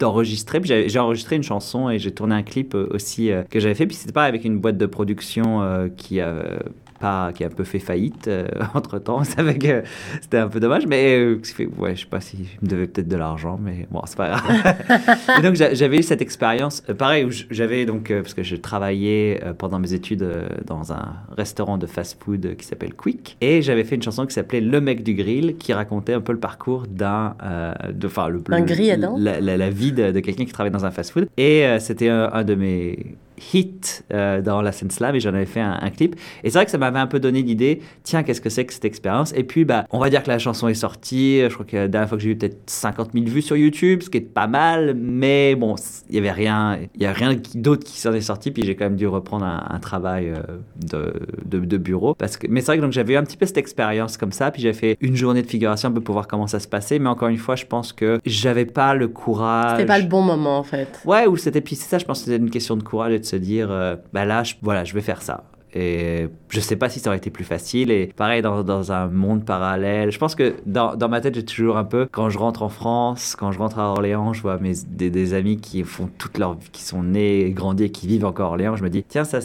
B: d'enregistrer. J'ai enregistré une chanson et j'ai tourné un clip euh, aussi euh, que j'avais fait. Puis c'était pas avec une boîte de production euh, qui pas, qui a un peu fait faillite euh, entre temps. que c'était un peu dommage, mais euh, ouais, je sais pas si je me devais peut-être de l'argent, mais bon, c'est pas grave. et donc j'avais eu cette expérience, euh, pareil, où j'avais donc, parce que je travaillais pendant mes études dans un restaurant de fast-food qui s'appelle Quick, et j'avais fait une chanson qui s'appelait Le mec du grill, qui racontait un peu le parcours d'un, enfin, le,
A: un grill
B: la, la, vie de, quelqu'un qui travaille dans un fast-food, et c'était un de mes hit euh, dans la scène slam et j'en avais fait un, clip. Et c'est vrai que ça m'avait un peu donné l'idée, tiens, qu'est-ce que c'est que cette expérience? Et puis, bah, on va dire que la chanson est sortie. Je crois que la dernière fois que j'ai eu peut-être 50 000 vues sur YouTube, ce qui est pas mal, mais bon, il y avait rien, il y a rien d'autre qui s'en est sorti. Puis j'ai quand même dû reprendre un, travail euh, de, de, bureau. Parce que, mais c'est vrai que donc j'avais eu un petit peu cette expérience comme ça. Puis j'ai fait une journée de figuration un peu pour voir comment ça se passait. Mais encore une fois, je pense que j'avais pas le courage.
A: C'était pas le bon moment en fait.
B: Ouais, ou c'était puis c'est ça. Je pense que c'était une question de courage et de se dire, euh, bah là, voilà, je vais faire ça. Et je sais pas si ça aurait été plus facile. Et pareil, dans, dans un monde parallèle, je pense que dans, dans ma tête, j'ai toujours un peu, quand je rentre en France, quand je rentre à Orléans, je vois mes, des, des amis qui font toute leur vie, qui sont nés, grandis et qui vivent encore à Orléans. Je me dis, tiens, ça,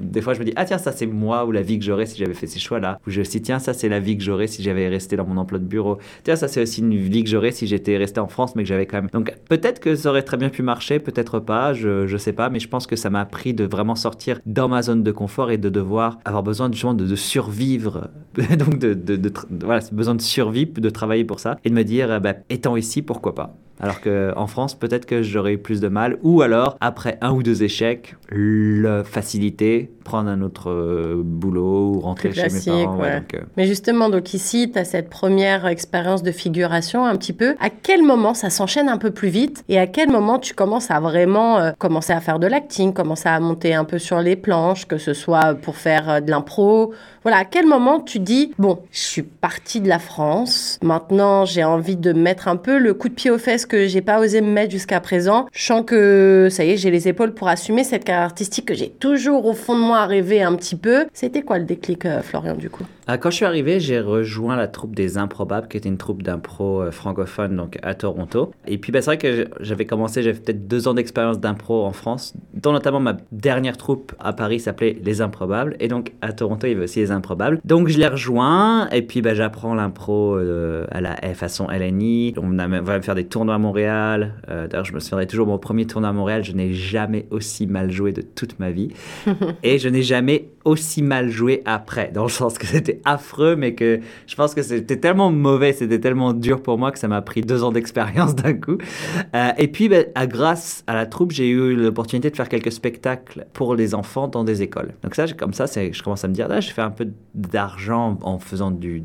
B: des fois, je me dis, ah tiens, ça, c'est moi ou la vie que j'aurais si j'avais fait ces choix-là. Ou je me dis, tiens, ça, c'est la vie que j'aurais si j'avais resté dans mon emploi de bureau. Tiens, ça, c'est aussi une vie que j'aurais si j'étais resté en France, mais que j'avais quand même. Donc, peut-être que ça aurait très bien pu marcher, peut-être pas, je, je sais pas, mais je pense que ça m'a appris de vraiment sortir dans ma zone de confort et de devoir avoir besoin justement de, de survivre, donc de, de, de voilà, besoin de survie, de travailler pour ça, et de me dire, bah, étant ici, pourquoi pas Alors qu'en France, peut-être que j'aurais eu plus de mal. Ou alors, après un ou deux échecs, le faciliter, prendre un autre euh, boulot ou rentrer chez mes parents.
A: ouais.
B: donc, euh,
A: Mais justement, donc ici, tu as cette première expérience de figuration un petit peu. À quel moment ça s'enchaîne un peu plus vite et à quel moment tu commences à vraiment euh, commencer à faire de l'acting, commencer à monter un peu sur les planches, que ce soit pour faire de l'impro Voilà, à quel moment tu dis, bon, je suis partie de la France, maintenant j'ai envie de mettre un peu le coup de pied aux fesses que j'ai pas osé me mettre jusqu'à présent. Je que ça y est, j'ai les épaules pour assumer cette carrière artistique que j'ai toujours au fond de moi rêvé un petit peu. C'était quoi le déclic, euh, Florian, du coup?
B: Ah, Quand je suis arrivé, j'ai rejoint la troupe des Improbables, qui était une troupe d'impro euh, francophone donc à Toronto. Et puis, bah, c'est vrai que j'avais commencé, j'avais peut-être deux ans d'expérience d'impro en France, dont notamment ma dernière troupe à Paris s'appelait Les Improbables. Et donc, à Toronto, il y avait aussi Les Improbables. Donc, je les rejoins, et puis bah, j'apprends l'impro euh, à la façon LNI. On a- va me faire des tournois à Montréal. Euh, D'ailleurs, je me souviendrai toujours, mon premier tournoi à Montréal, je n'ai jamais aussi mal joué de toute ma vie. Et je n'ai jamais aussi mal joué après, dans le sens que c'était affreux, mais que je pense que c'était tellement mauvais, c'était tellement dur pour moi que ça m'a pris deux ans d'expérience d'un coup. Euh, et puis, ben, à, grâce à la troupe, j'ai eu l'opportunité de faire quelques spectacles pour les enfants dans des écoles. Donc ça, comme ça, je commence à me dire, là, je fais un peu d'argent en faisant du,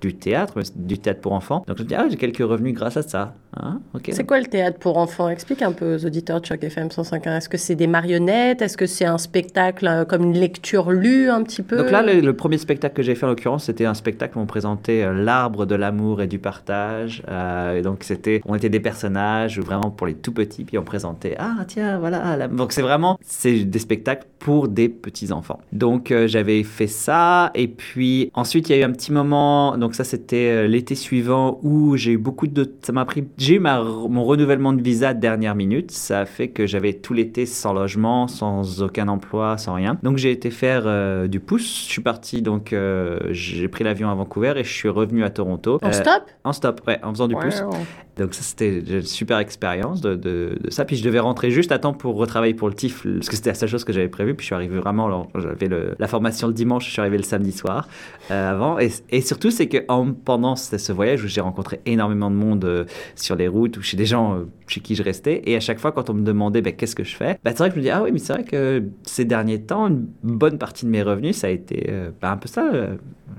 B: du théâtre, du théâtre pour enfants. Donc je me dis, ah, j'ai quelques revenus grâce à ça. Hein.
A: C'est quoi le théâtre pour enfants? Explique un peu aux auditeurs de Choc FM 105.1. Est-ce que c'est des marionnettes? Est-ce que c'est un spectacle euh, comme une lecture lue un petit peu?
B: Donc là, le, le premier spectacle que j'ai fait en l'occurrence, c'était un spectacle où on présentait euh, l'arbre de l'amour et du partage. Euh, et donc c'était, on était des personnages vraiment pour les tout petits, puis on présentait ah tiens voilà. la- Donc c'est vraiment c'est des spectacles pour des petits enfants. Donc j'avais fait ça et puis ensuite il y a eu un petit moment. Donc ça c'était euh, l'été suivant où j'ai eu beaucoup de, ça m'a pris, j'ai eu ma, mon renouvellement de visa dernière minute. Ça a fait que j'avais tout l'été sans logement, sans aucun emploi, sans rien. Donc j'ai été faire euh, du pouce. Je suis parti donc euh, j'ai pris l'avion à Vancouver et je suis revenu à Toronto.
A: En
B: Euh,
A: stop?
B: En stop, ouais, en faisant du pouce.
A: Wow.
B: Donc ça, c'était une super expérience de, de- de ça. Puis je devais rentrer juste à temps pour retravailler pour le TIFF, parce que c'était la seule chose que j'avais prévue. Puis je suis arrivé vraiment, j'avais la formation le dimanche, je suis arrivé le samedi soir avant. Et, et surtout, c'est que en- pendant ce, voyage où j'ai rencontré énormément de monde euh, sur les routes ou chez des gens euh, chez qui je restais, et à chaque fois quand on me demandait ben, qu'est-ce que je fais, ben, c'est vrai que je me dis, ah oui, mais c'est vrai que ces derniers temps, une bonne partie de mes revenus, ça a été euh, ben, un peu ça,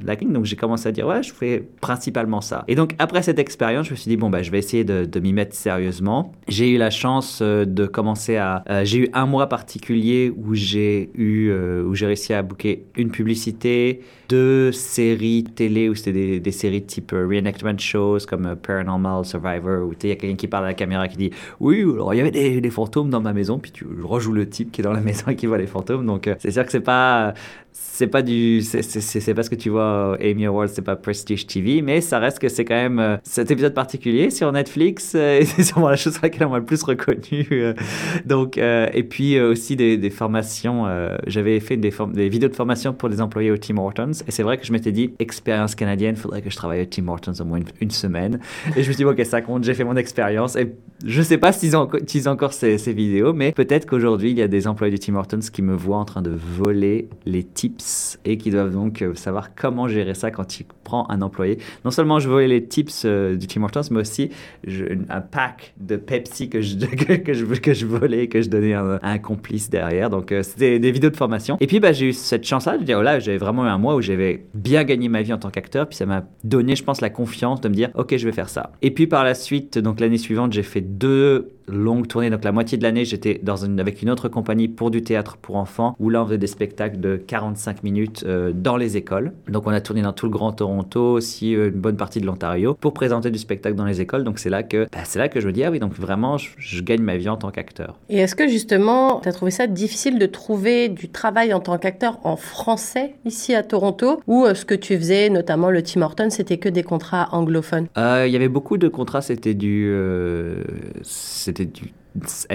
B: Donc j'ai commencé à dire, ouais, je fais principalement ça. Et donc après cette expérience, je me suis dit, bon, bah, je vais essayer de, m'y mettre sérieusement. J'ai eu la chance euh, de commencer à. euh, j'ai eu un mois particulier où j'ai eu, euh, où j'ai réussi à booker une publicité, deux séries télé où c'était des, séries type reenactment shows comme Paranormal Survivor où il y a quelqu'un qui parle à la caméra qui dit oui alors il y avait des, fantômes dans ma maison puis tu rejoues le type qui est dans la maison et qui voit les fantômes donc c'est sûr que c'est pas c'est pas du c'est pas ce que tu vois au Amy Awards c'est pas Prestige TV mais ça reste que c'est quand même euh, cet épisode particulier sur Netflix euh, et c'est sûrement la chose sur laquelle on m'a le plus reconnu euh, donc euh, et puis euh, aussi des, formations euh, j'avais fait des, vidéos de formation pour des employés au Tim Hortons et c'est vrai que je m'étais dit expérience canadienne faudrait que je travaille au Tim Hortons au moins une, semaine. Et je me suis dit ok ça compte j'ai fait mon expérience et je sais pas s'ils ont enco- utilisent encore ces, ces vidéos mais peut-être qu'aujourd'hui il y a des employés du Tim Hortons qui me voient en train de voler les tips et qui doivent donc euh, savoir comment gérer ça quand tu prends un employé non seulement je volais les tips euh, du Tim Hortons mais aussi un pack de Pepsi que je, que, que je, que je volais que je donnais à un, complice derrière. Donc, euh, c'était des vidéos de formation. Et puis, bah, j'ai eu cette chance-là de dire, oh là, j'avais vraiment eu un mois où j'avais bien gagné ma vie en tant qu'acteur. Puis, ça m'a donné, je pense, la confiance de me dire, OK, je vais faire ça. Et puis, par la suite, donc l'année suivante, j'ai fait deux longues tournées. Donc, la moitié de l'année, j'étais dans une, avec une autre compagnie pour du théâtre pour enfants, où là, on faisait des spectacles de 45 minutes euh, dans les écoles. Donc, on a tourné dans tout le Grand Toronto, aussi euh, une bonne partie de l'Ontario, pour présenter du spectacle dans les écoles. Donc, c'est là que, bah, c'est là que je me dis, ah oui, donc vraiment, je, je gagne ma vie en tant qu'acteur.
A: Et est-ce que justement, tu as trouvé ça difficile de trouver du travail en tant qu'acteur en français ici à Toronto? Ou euh, ce que tu faisais, notamment le Tim Hortons, c'était que des contrats anglophones?
B: Il y avait beaucoup de contrats, c'était du, euh, c'était du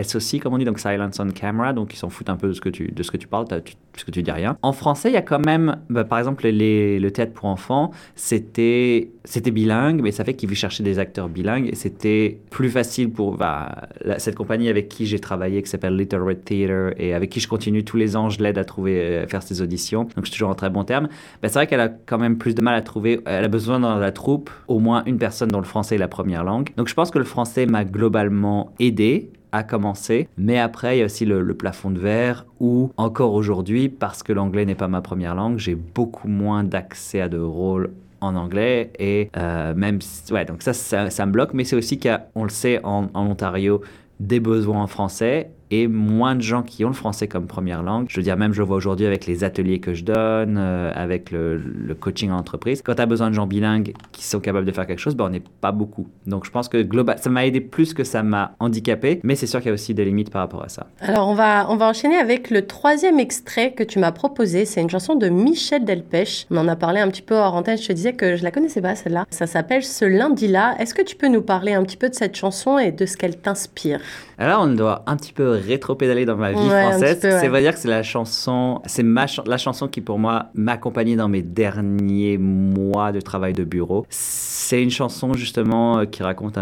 B: SOC, comme on dit, donc Silence on Camera, donc ils s'en foutent un peu de ce que tu, de ce que tu parles, tu, puisque tu dis rien. En français, il y a quand même, bah, par exemple, les, le théâtre pour enfants, c'était c'était bilingue, mais ça fait qu'ils chercher des acteurs bilingues, et c'était plus facile pour bah, cette compagnie avec qui j'ai travaillé, qui s'appelle Little Red Theater, et avec qui je continue tous les ans, je l'aide à trouver, euh, faire ses auditions, donc je suis toujours en très bon terme. Bah, c'est vrai qu'elle a quand même plus de mal à trouver, elle a besoin dans la troupe au moins une personne dont le français est la première langue. Donc je pense que le français m'a globalement aidé, à commencer. Mais après, il y a aussi le, plafond de verre où, encore aujourd'hui, parce que l'anglais n'est pas ma première langue, j'ai beaucoup moins d'accès à de rôles en anglais et euh, même ouais donc ça, ça, me bloque mais c'est aussi qu'on le sait en, en Ontario des besoins en français et moins de gens qui ont le français comme première langue. Je veux dire, même je le vois aujourd'hui avec les ateliers que je donne, euh, avec le, coaching en entreprise. Quand tu as besoin de gens bilingues qui sont capables de faire quelque chose, ben, on n'est pas beaucoup. Donc je pense que global, ça m'a aidé plus que ça m'a handicapé, mais c'est sûr qu'il y a aussi des limites par rapport à ça.
A: Alors on va, on va enchaîner avec le troisième extrait que tu m'as proposé. C'est une chanson de Michel Delpech. On en a parlé un petit peu hors antenne. Je te disais que je la connaissais pas celle-là. Ça s'appelle Ce lundi-là. Est-ce que tu peux nous parler un petit peu de cette chanson et de ce qu'elle t'inspire?
B: Alors on doit un petit peu rétro-pédaler dans ma vie française. C'est vrai dire que c'est la chanson, c'est ma la chanson qui pour moi m'accompagnait dans mes derniers mois de travail de bureau. C'est une chanson justement euh, qui raconte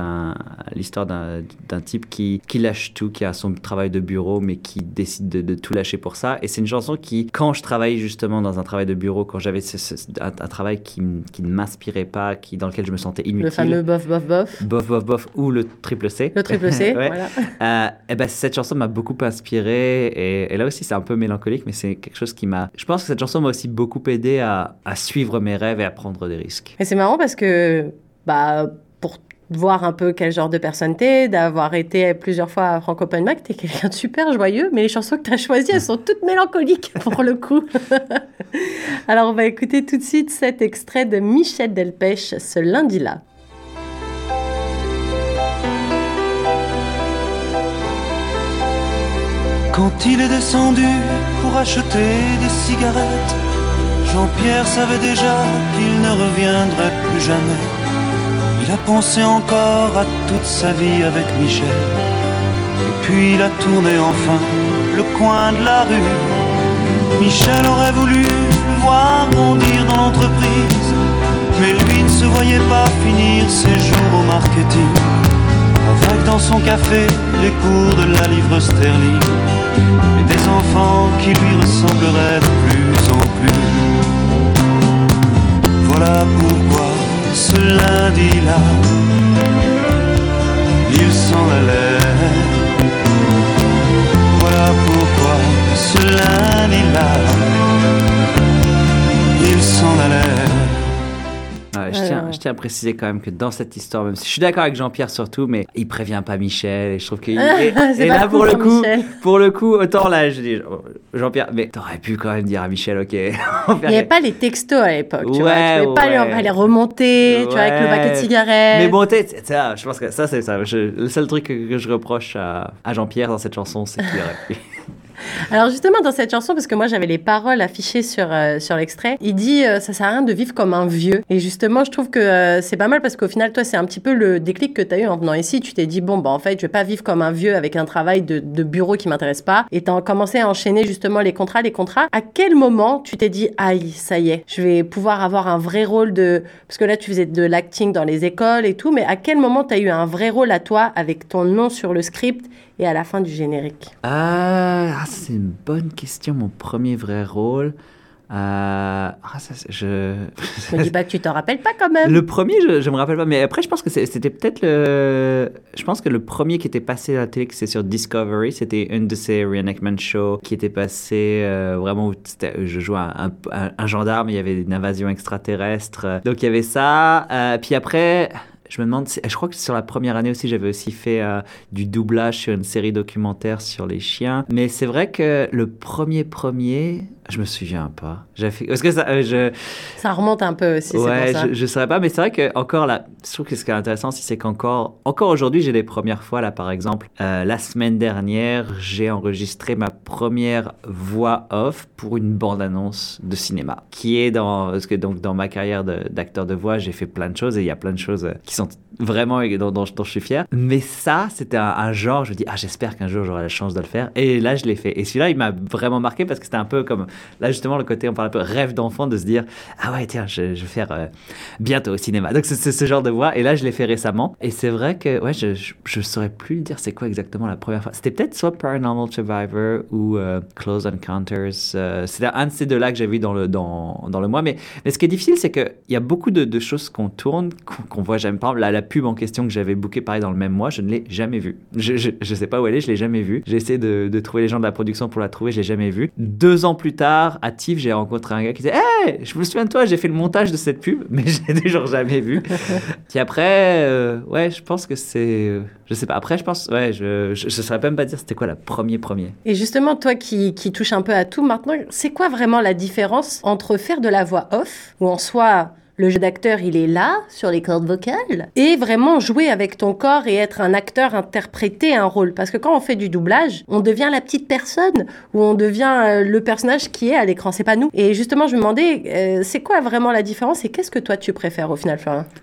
B: l'histoire d'un type qui, qui lâche tout, qui a son travail de bureau mais qui décide de, tout lâcher pour ça. Et c'est une chanson qui, quand je travaillais justement dans un travail de bureau, quand j'avais un, travail qui, qui ne m'inspirait pas, qui, dans lequel je me sentais inutile.
A: Le fameux bof bof bof.
B: Bof bof bof ou le triple C.
A: Le triple C, voilà.
B: Euh, et eh ben, cette chanson m'a beaucoup inspiré. Et, là aussi, c'est un peu mélancolique, mais c'est quelque chose qui m'a. Je pense que cette chanson m'a aussi beaucoup aidé à, suivre mes rêves et à prendre des risques.
A: Et c'est marrant parce que, bah, pour voir un peu quel genre de personne t'es, d'avoir été plusieurs fois à Franco Mac, t'es quelqu'un de super joyeux, mais les chansons que t'as choisies, elles sont toutes mélancoliques pour le coup. Alors on va écouter tout de suite cet extrait de Michel Delpech ce lundi-là.
F: Quand il est descendu pour acheter des cigarettes, Jean-Pierre savait déjà qu'il ne reviendrait plus jamais. Il a pensé encore à toute sa vie avec Michel. Et puis il a tourné enfin le coin de la rue. Michel aurait voulu le voir grandir dans l'entreprise, mais lui ne se voyait pas finir ses jours au marketing. Avec dans son café les cours de la livre sterling et des enfants qui lui ressembleraient de plus en plus. Voilà pourquoi ce lundi-là, il s'en allait. Voilà pourquoi ce lundi-là, il s'en allait
B: je, tiens, je tiens à préciser quand même que dans cette histoire, même si je suis d'accord avec Jean-Pierre surtout, mais il prévient pas Michel. Et je trouve qu'il. et, là, pour le coup, pour le coup, autant là, je dis Jean-Pierre, mais t'aurais pu quand même dire à Michel, ok.
A: il n'y avait pas les textos à l'époque. tu ouais, vois, tu pas ouais. les remonter, tu vois, avec le paquet de cigarettes.
B: Mais bon, ça, je pense que ça, c'est ça. le seul truc que, je reproche à, à Jean-Pierre dans cette chanson, c'est qu'il aurait pu.
A: Alors justement dans cette chanson, parce que moi j'avais les paroles affichées sur, euh, sur l'extrait, il dit euh, ça sert à rien de vivre comme un vieux. Et justement je trouve que euh, c'est pas mal parce qu'au final toi c'est un petit peu le déclic que tu as eu en venant ici. Tu t'es dit bon bah en fait je vais pas vivre comme un vieux avec un travail de, bureau qui m'intéresse pas. Et tu as commencé à enchaîner justement les contrats, les contrats. À quel moment tu t'es dit aïe ça y est, je vais pouvoir avoir un vrai rôle de... Parce que là tu faisais de l'acting dans les écoles et tout, mais à quel moment tu as eu un vrai rôle à toi avec ton nom sur le script et à la fin du générique
B: Ah, c'est une bonne question, mon premier vrai rôle. Euh, ah, ça, je.
A: Ne dis pas que tu t'en rappelles pas quand même.
B: Le premier, je, je me rappelle pas, mais après, je pense que c'était peut-être le. Je pense que le premier qui était passé à la télé, c'est sur Discovery, c'était une de ces reenactment shows qui était passé euh, vraiment où je jouais un, un, gendarme, il y avait une invasion extraterrestre. Donc il y avait ça. Euh, puis après je me demande, je crois que sur la première année aussi, j'avais aussi fait euh, du doublage sur une série documentaire sur les chiens. Mais c'est vrai que le premier premier, Je me souviens pas. J'ai fait parce que ça, euh, je.
A: Ça remonte un peu aussi.
B: Ouais,
A: pour ça.
B: je, je saurais pas, mais c'est vrai que encore là, je trouve que ce qui est intéressant, c'est qu'encore, encore aujourd'hui, j'ai des premières fois là, par exemple, euh, la semaine dernière, j'ai enregistré ma première voix off pour une bande-annonce de cinéma, qui est dans, parce que donc dans ma carrière d'acteur de, voix, j'ai fait plein de choses et il y a plein de choses euh, qui sont vraiment dont, dont, dont je suis fier. Mais ça, c'était un, un genre, je me dis, ah, j'espère qu'un jour j'aurai la chance de le faire. Et là, je l'ai fait. Et celui-là, il m'a vraiment marqué parce que c'était un peu comme, là, justement, le côté, on parle un peu rêve d'enfant de se dire, ah ouais, tiens, je, vais faire euh, bientôt au cinéma. Donc, c'est ce genre de voix. Et là, je l'ai fait récemment. Et c'est vrai que, ouais, je, je, saurais plus dire c'est quoi exactement la première fois. C'était peut-être soit Paranormal Survivor ou euh, Close Encounters. Euh, un de ces deux-là que j'ai vu dans le, dans, dans le mois. Mais, mais ce qui est difficile, c'est qu'il y a beaucoup de, choses qu'on tourne, qu'on qu'on voit jamais. Par exemple, la, la pub en question que j'avais bookée pareil dans le même mois, je ne l'ai jamais vue. Je, je, je sais pas où elle est, je l'ai jamais vue. J'ai essayé de, de trouver les gens de la production pour la trouver, je l'ai jamais vue. Deux ans plus tard, à TIFF, j'ai rencontré un gars qui disait Hey, je me souviens de toi, j'ai fait le montage de cette pub, mais je l'ai toujours jamais vue. Puis après, euh, ouais, je pense que c'est. euh, Je sais pas. Après, je pense, ouais, je, je saurais même pas dire c'était quoi la premier premier.
A: Et justement, toi qui, qui touche un peu à tout maintenant, c'est quoi vraiment la différence entre faire de la voix off, où en soi le jeu d'acteur il est là, sur les cordes vocales, et vraiment jouer avec ton corps et être un acteur, interpréter un rôle Parce que quand on fait du doublage, on devient la petite personne, ou on devient euh, le personnage qui est à l'écran, c'est pas nous. Et justement, je me demandais, euh, c'est quoi vraiment la différence et qu'est-ce que toi tu préfères au final,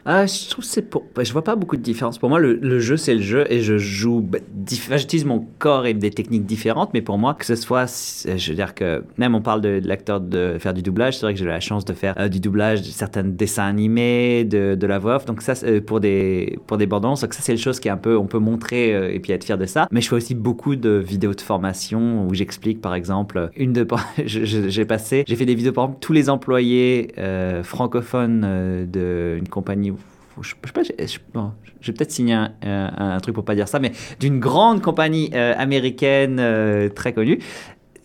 B: Ah, je trouve c'est pour. Je vois pas beaucoup de différence. Pour moi, le, jeu, c'est le jeu et je joue. bah, J'utilise mon corps et des techniques différentes, mais pour moi, que ce soit. Je veux dire que même on parle de, l'acteur de faire du doublage. C'est vrai que j'ai la chance de faire euh, du doublage de certains dessins animés, de, de la voix off. Donc, ça, euh, pour des, pour des bandes annonces. Donc, ça, c'est le chose qui est un peu. On peut montrer euh, et puis être fier de ça. Mais je fais aussi beaucoup de vidéos de formation où j'explique, par exemple, une de. je- je- J'ai passé. J'ai fait des vidéos, par exemple, tous les employés euh, francophones euh, d'une compagnie je, je j'ai- je, bon, j'ai peut-être signé un, un- un truc pour pas dire ça, mais d'une grande compagnie euh, américaine euh, très connue.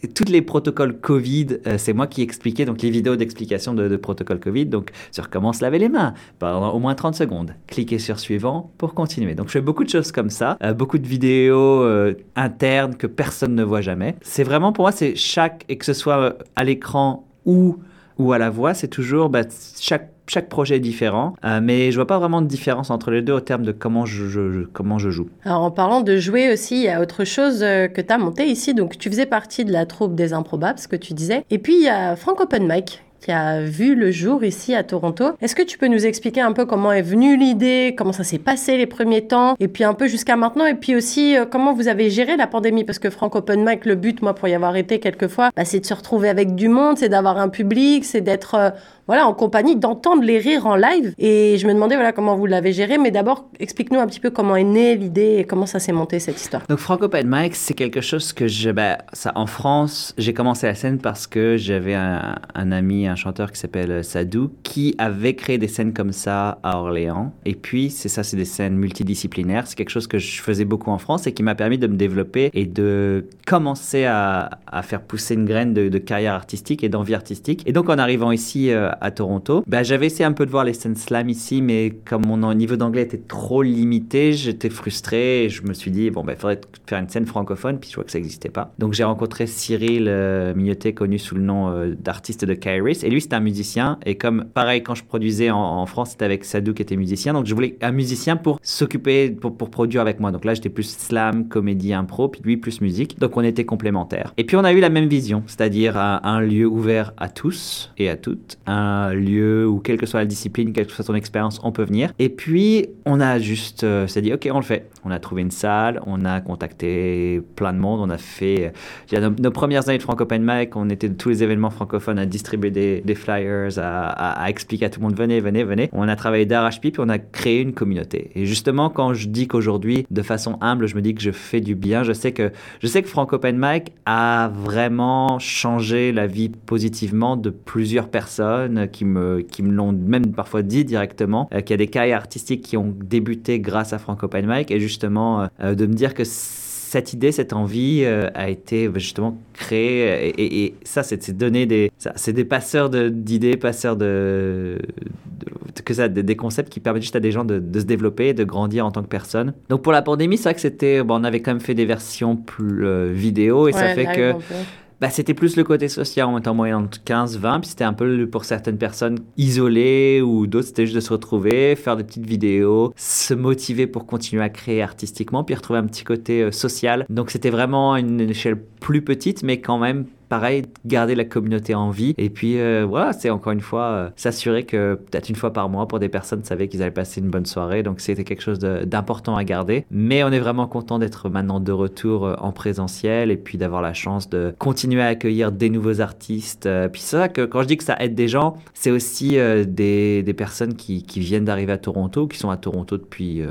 B: Et Toutes les protocoles Covid, euh, c'est moi qui expliquais, donc les vidéos d'explication de, protocoles Covid, donc sur comment se laver les mains pendant au moins 30 secondes. Cliquez sur suivant pour continuer. Donc je fais beaucoup de choses comme ça, euh, beaucoup de vidéos euh, internes que personne ne voit jamais. C'est vraiment pour moi, c'est chaque, et que ce soit à l'écran ou, ou à la voix, c'est toujours bah, chaque chaque projet est différent, euh, mais je vois pas vraiment de différence entre les deux au terme de comment je, comment je joue.
A: Alors en parlant de jouer aussi, il y a autre chose euh, que tu as monté ici. Donc tu faisais partie de la troupe des improbables, ce que tu disais. Et puis il y a Frank Open Mic qui a vu le jour ici à Toronto. Est-ce que tu peux nous expliquer un peu comment est venue l'idée, comment ça s'est passé les premiers temps, et puis un peu jusqu'à maintenant, et puis aussi euh, comment vous avez géré la pandémie? Parce que Frank Open Mic, le but, moi, pour y avoir été quelques fois, bah, c'est de se retrouver avec du monde, c'est d'avoir un public, c'est d'être voilà, en compagnie, d'entendre les rires en live. Et je me demandais voilà comment vous l'avez géré, mais d'abord explique-nous un petit peu comment est née l'idée et comment ça s'est monté cette histoire.
B: Donc Franco Mic, c'est quelque chose que je, ben, ça, en France, j'ai commencé la scène parce que j'avais un, ami, un chanteur qui s'appelle euh, Sadou, qui avait créé des scènes comme ça à Orléans. Et puis, c'est ça, c'est des scènes multidisciplinaires. C'est quelque chose que je faisais beaucoup en France et qui m'a permis de me développer et de commencer à, à faire pousser une graine de, de carrière artistique et d'envie artistique. Et donc, en arrivant ici euh, à Toronto, ben, j'avais essayé un peu de voir les scènes slam ici, mais comme mon niveau d'anglais était trop limité, j'étais frustré et je me suis dit, bon, il faudrait faire une scène francophone, puis je vois que ça n'existait pas. Donc, j'ai rencontré Cyril euh, Mignotet, connu sous le nom euh, d'artiste de Kairis, et lui, c'était un musicien. Et comme, pareil, quand je produisais en, France, c'était avec Sadou qui était musicien, donc je voulais un musicien pour s'occuper, pour, pour produire avec moi. Donc là, j'étais plus slam, comédie, impro, puis lui, plus musique. Donc, on était complémentaires. Et puis, on a eu la même vision, c'est-à-dire un, un lieu ouvert à tous et à toutes, un lieu où, quelle que soit la discipline, quelle que soit ton expérience, on peut venir. Et puis, on a juste euh, s'est dit, OK, on le fait. On a trouvé une salle, on a contacté plein de monde, on a fait. euh, nos, nos premières années de Franco Open Mic, on était de tous les événements francophones à distribuer des, flyers, à expliquer à tout le monde, venez, venez, venez. On a travaillé d'arrache-pied, puis on a créé une communauté. Et justement, quand je dis qu'aujourd'hui, de façon humble, je me dis que je fais du bien, je sais que, je sais que Franco Open Mic a vraiment changé la vie positivement de plusieurs personnes qui me, qui me l'ont même parfois dit directement, euh, qu'il y a des carrières artistiques qui ont débuté grâce à Franco Open Mic, et justement, euh, euh, de me dire que cette idée, cette envie euh, a été euh, justement créée et, et- et ça, c'est donner des, c'est des passeurs de- d'idées, passeurs de, de- que ça, des, des concepts qui permettent juste à des gens de, de se développer, de grandir en tant que personne. Donc pour la pandémie, c'est vrai que c'était, bon, on avait quand même fait des versions plus euh, vidéo et ça fait que. Bah, c'était plus le côté social. On était en moyenne entre 15, 20, puis c'était un peu pour certaines personnes isolées ou d'autres, c'était juste de se retrouver, faire des petites vidéos, se motiver pour continuer à créer artistiquement, puis retrouver un petit côté euh, social. Donc c'était vraiment une échelle plus petite, mais quand même pareil, garder la communauté en vie. Et puis euh, voilà, c'est encore une fois euh, s'assurer que peut-être une fois par mois, pour des personnes savaient qu'ils allaient passer une bonne soirée. Donc c'était quelque chose d'important à garder. Mais on est vraiment content d'être maintenant de retour euh, en présentiel et puis d'avoir la chance de continuer à accueillir des nouveaux artistes. puis c'est ça que quand je dis que ça aide des gens, c'est aussi des, des, personnes qui, qui viennent d'arriver à Toronto, qui sont à Toronto depuis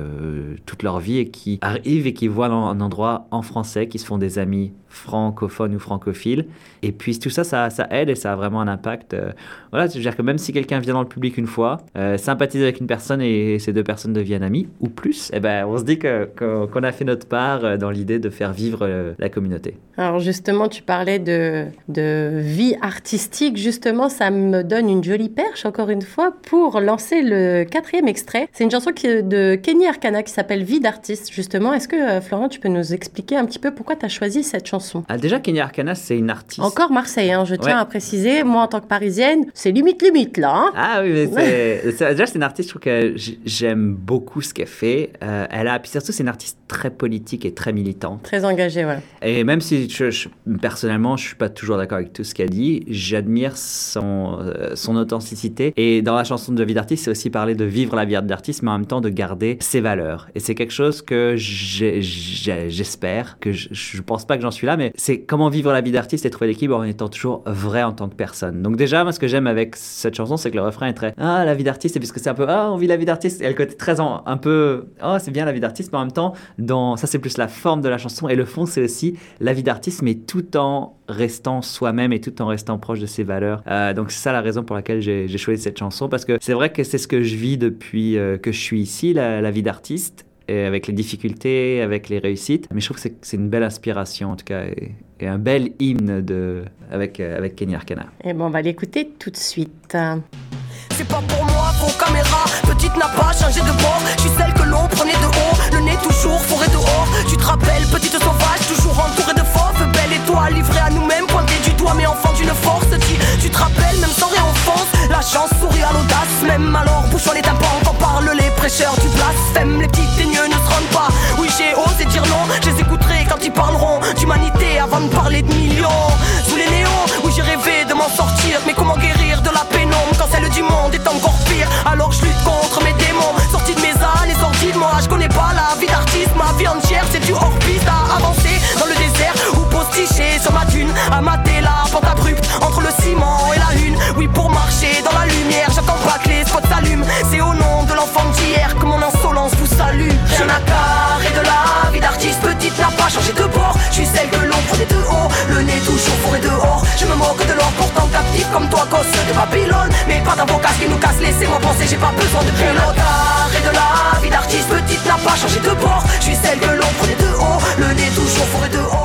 B: toute leur vie et qui arrivent et qui voient un endroit en français, qui se font des amis francophones ou francophiles. Et puis tout ça, ça, aide et ça a vraiment un impact. Euh, voilà, c'est-à-dire que même si quelqu'un vient dans le public une fois, euh, sympathise avec une personne et ces deux personnes deviennent amies ou plus, eh ben, on se dit qu'on que, a fait notre part euh, dans l'idée de faire vivre la communauté.
A: Alors justement, tu parlais de, de vie artistique. Justement, ça me donne une jolie perche, encore une fois, pour lancer le quatrième extrait. C'est une chanson qui, de Kenny Arcana qui s'appelle Vie d'artiste, justement. Est-ce que, Florent, tu peux nous expliquer un petit peu pourquoi tu as choisi cette chanson?
B: Ah, Déjà, Kenny Arcana, c'est une artiste
A: encore Marseille, hein, je tiens à préciser. Moi, en tant que parisienne, c'est limite, limite, là. Hein.
B: ah oui, mais c'est. déjà, c'est une artiste, je trouve que j'aime beaucoup ce qu'elle fait. Euh, elle a. Puis surtout, c'est une artiste très politique et très militante.
A: Très engagée, ouais.
B: Et même si je, personnellement, je suis pas toujours d'accord avec tout ce qu'elle dit, j'admire son, euh, son authenticité. Et dans la chanson de vie d'artiste, c'est aussi parler de vivre la vie d'artiste, mais en même temps de garder ses valeurs. Et c'est quelque chose que j'espère, que je, je pense pas que j'en suis là, mais c'est comment vivre la vie d'artiste et trouver l'équipe en étant toujours vrai en tant que personne. Donc déjà, moi, ce que j'aime avec cette chanson, c'est que le refrain est très ah la vie d'artiste, et puisque c'est un peu ah on vit la vie d'artiste, et le côté très un peu oh c'est bien la vie d'artiste, mais en même temps dans ça c'est plus la forme de la chanson et le fond c'est aussi la vie d'artiste, mais tout en restant soi-même et tout en restant proche de ses valeurs. Euh, donc c'est ça la raison pour laquelle j'ai choisi cette chanson parce que c'est vrai que c'est ce que je vis depuis euh, que je suis ici, la vie d'artiste avec les difficultés, avec les réussites. Mais je trouve que c'est une belle inspiration en tout cas et, un bel hymne de, avec, euh, avec Kenny Arcana.
A: Et bon, on va l'écouter tout de suite.
G: C'est pas pour moi, pour caméra, petite n'a pas changé de bord. Je suis celle que l'on prenait de haut, le nez toujours forêt dehors. Tu te rappelles, petite sauvage, toujours entourée de fauves, belle étoile livrée parler de millions. Sous les néons, oui, j'ai rêvé de m'en sortir, mais comment guérir de la pénombre quand celle du monde est encore pire? Alors je lutte contre mes démons, sortis de mes années, sortis de moi. Je connais pas la vie d'artiste, ma vie entière, c'est du hors-piste de Babylone. Mais pas d'avocat qui nous casse, laissez-moi penser, j'ai pas besoin de pilote. Carré de la vie d'artiste petite n'a pas changé de bord. Je suis celle que l'on prenait de haut, le nez toujours fourré dehors. Je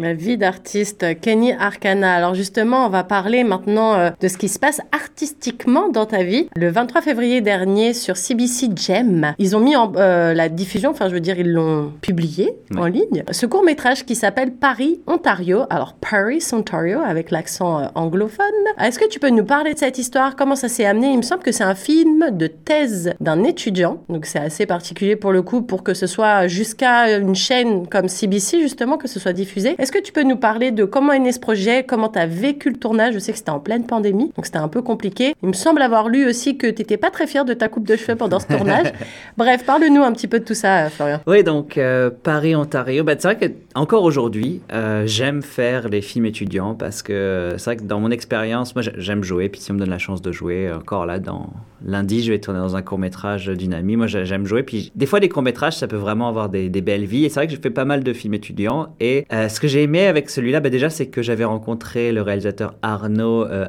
A: la vie d'artiste Kenny Arcana. Alors justement, on va parler maintenant euh, de ce qui se passe artistiquement dans ta vie. Le 23 février dernier sur CBC Gem, ils ont mis en, euh, la diffusion, enfin je veux dire ils l'ont publié en ligne, ce court métrage qui s'appelle Paris Ontario. Alors Paris Ontario avec l'accent euh, anglophone. Est-ce que tu peux nous parler de cette histoire? Comment ça s'est amené? Il me semble que c'est un film de thèse d'un étudiant, donc c'est assez particulier pour le coup pour que ce soit jusqu'à une chaîne comme CBC justement que ce soit diffusé. Est-ce que tu peux nous parler de comment est né ce projet, comment tu as vécu le tournage? Je sais que c'était en pleine pandémie, donc c'était un peu compliqué. Il me semble avoir lu aussi que tu n'étais pas très fier de ta coupe de cheveux pendant ce tournage. Bref, parle-nous un petit peu de tout ça, Florian.
B: Oui, donc euh, Paris, Ontario. Bah, c'est vrai que encore aujourd'hui, euh, j'aime faire les films étudiants parce que c'est vrai que dans mon expérience, moi j'aime jouer. Puis si on me donne la chance de jouer, encore là, dans lundi, je vais tourner dans un court métrage d'une amie. Moi j'aime jouer. Puis des fois, des courts métrages, ça peut vraiment avoir des, belles vies. Et c'est vrai que je fais pas mal de films étudiants. Et euh, ce que j'ai aimé avec celui-là, bah, déjà, c'est que j'avais rencontré le réalisateur Arnaud euh,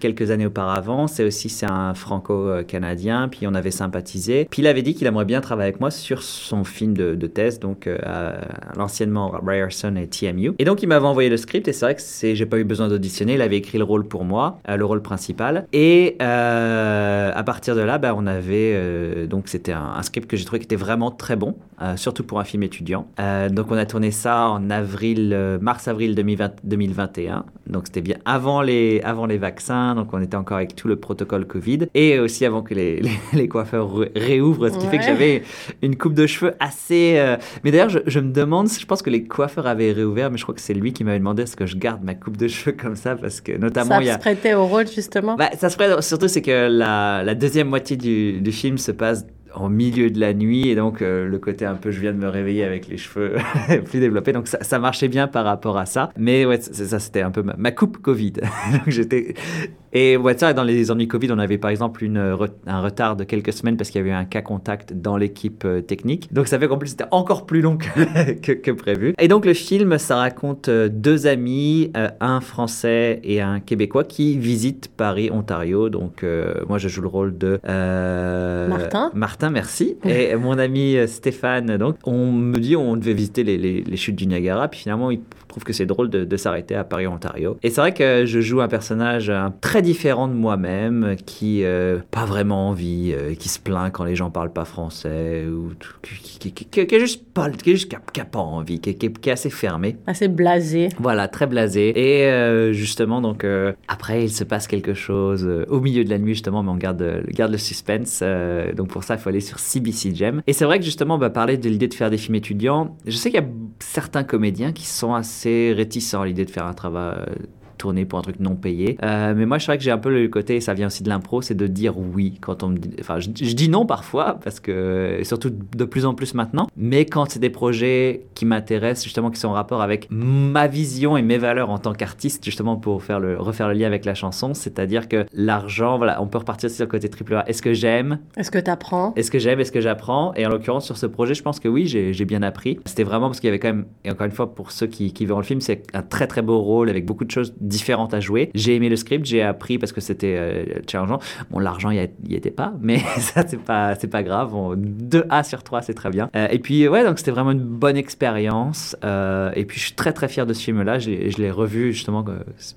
B: quelques années auparavant. C'est aussi c'est un franco-canadien. Puis on avait sympathisé. Puis il avait dit qu'il aimerait bien travailler avec moi sur son film de, thèse, donc l'anciennement Ryerson et TMU. Et donc il m'avait envoyé le script et c'est vrai que j'ai pas eu besoin d'auditionner, il avait écrit le rôle pour moi, euh, le rôle principal. Et euh, à partir de là, bah, on avait euh, donc c'était un, script que j'ai trouvé qui était vraiment très bon, surtout pour un film étudiant. donc on a tourné ça en avril euh, mars-avril 2021. Donc c'était bien avant les, avant les vaccins, donc on était encore avec tout le protocole Covid. Et aussi avant que les, les, coiffeurs réouvrent, ce qui fait que j'avais une coupe de cheveux assez... Euh, mais d'ailleurs, je, je, me demande, je pense que les coiffeurs avaient réouvert, mais je crois que c'est lui qui m'avait demandé est-ce que je garde ma coupe de cheveux comme ça, parce que notamment...
A: Ça
B: il y
A: a... se prêtait au rôle, justement?
B: Bah, Ça se prête, surtout c'est que la, la deuxième moitié du, du film se passe en milieu de la nuit et donc euh, le côté un peu je viens de me réveiller avec les cheveux plus développés. Donc ça, ça, marchait bien par rapport à ça. Mais ouais ça c'était un peu ma, coupe Covid. Donc j'étais et ouais ça dans les ennuis Covid on avait par exemple une, un retard de quelques semaines parce qu'il y avait eu un cas contact dans l'équipe euh, technique. Donc ça fait qu'en plus c'était encore plus long que, que, prévu. Et donc le film ça raconte euh, deux amis un français et un québécois qui visitent Paris Ontario. Donc moi je joue le rôle de
A: Martin.
B: Martin merci. Et mon ami euh, Stéphane, donc, on me dit on devait visiter les, les, chutes du Niagara, puis finalement, il trouve que c'est drôle de, s'arrêter à Paris, Ontario. Et c'est vrai que je joue un personnage très différent de moi-même, qui euh, pas vraiment envie, euh, qui se plaint quand les gens parlent pas français, ou qui, qui, qui, qui, juste pas, qui, juste, qui a, pas envie, qui, est assez fermé.
A: Assez blasé.
B: Voilà, très blasé. Et justement, donc, après, il se passe quelque chose au milieu de la nuit, justement, mais on garde, garde le suspense. donc pour ça, il faut aller sur CBC Gem. Et c'est vrai que justement, bah, parler de l'idée de faire des films étudiants, je sais qu'il y a certains comédiens qui sont assez réticents à l'idée de faire un travail tourner pour un truc non payé. Euh, mais moi, je vrai que j'ai un peu le côté, ça vient aussi de l'impro, c'est de dire oui quand on me dit. Enfin, je, dis non parfois, parce que. surtout de plus en plus maintenant. Mais quand c'est des projets qui m'intéressent, justement, qui sont en rapport avec ma vision et mes valeurs en tant qu'artiste, justement, pour faire le, refaire le lien avec la chanson, c'est-à-dire que l'argent, voilà, on peut repartir sur le côté triple A. Est-ce que j'aime?
A: Est-ce que tu apprends
B: Est-ce que j'aime? Est-ce que j'apprends? Et en l'occurrence, sur ce projet, je pense que oui, j'ai bien appris. C'était vraiment parce qu'il y avait quand même, et encore une fois, pour ceux qui, qui verront le film, c'est un très très beau rôle avec beaucoup de choses différentes à jouer. J'ai aimé le script, j'ai appris parce que c'était euh, challengeant. Bon, l'argent, il n'y était pas, mais ça, c'est pas, pas grave. 2 A sur 3, c'est très bien. Euh, et puis, ouais, donc c'était vraiment une bonne expérience. Euh, et puis, je suis très, très fier de ce film-là. Je, l'ai revu justement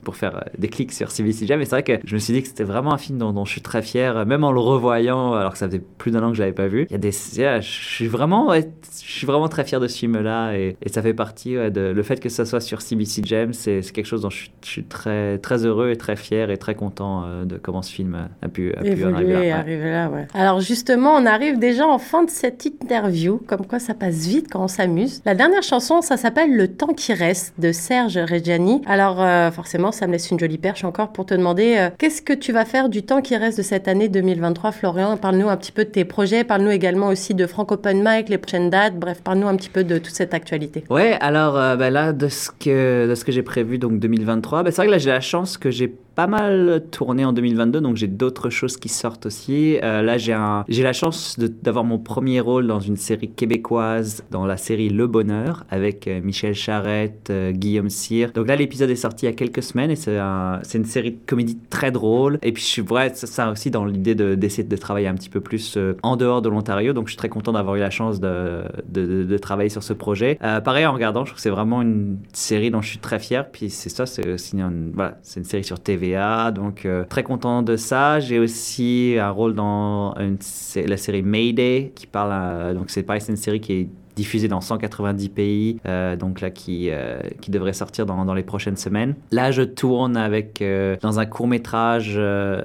B: pour faire des clics sur CBC Jam. Et c'est vrai que je me suis dit que c'était vraiment un film dont, je suis très fier, même en le revoyant, alors que ça faisait plus d'un an que je l'avais pas vu. Il y a des. je suis vraiment, je suis vraiment très fier de ce film-là. Et, ça fait partie de. Le fait que ça soit sur CBC Jam, c'est quelque chose dont je suis très très, heureux et très fier et très content euh, de comment ce film a pu, a pu
A: arriver, là. ouais. Alors justement, on arrive déjà en fin de cette interview, comme quoi ça passe vite quand on s'amuse. La dernière chanson, ça s'appelle Le temps qui reste de Serge Reggiani. Alors euh, forcément, ça me laisse une jolie perche encore pour te demander euh, qu'est-ce que tu vas faire du temps qui reste de cette année 2023, Florian? Parle-nous un petit peu de tes projets, parle-nous également aussi de Frank Open Mic, les prochaines dates, bref, parle-nous un petit peu de toute cette actualité.
B: Ouais, alors ben là, de ce que, de ce que j'ai prévu, donc 2023, c'est vrai que là, j'ai la chance que j'ai pas mal tourné en 2022, donc j'ai d'autres choses qui sortent aussi. Euh, là, j'ai un, j'ai la chance d'avoir mon premier rôle dans une série québécoise, dans la série Le Bonheur, avec euh, Michel Charette, euh, Guillaume Cyr. Donc là, l'épisode est sorti il y a quelques semaines et c'est, un, c'est une série de comédie très drôle. Et puis je suis vrai, ça aussi dans l'idée de, d'essayer de travailler un petit peu plus en dehors de l'Ontario. Donc je suis très content d'avoir eu la chance de, de, travailler sur ce projet. pareil, en regardant, je trouve que c'est vraiment une série dont je suis très fier. Puis c'est ça, c'est aussi voilà, c'est une série sur TV donc euh, très content de ça. J'ai aussi un rôle dans la série Mayday, qui parle, donc c'est c'est une série qui est diffusé dans 190 pays, euh, donc là qui, euh, qui devrait sortir dans, dans, les prochaines semaines. Là, je tourne avec euh, dans un court métrage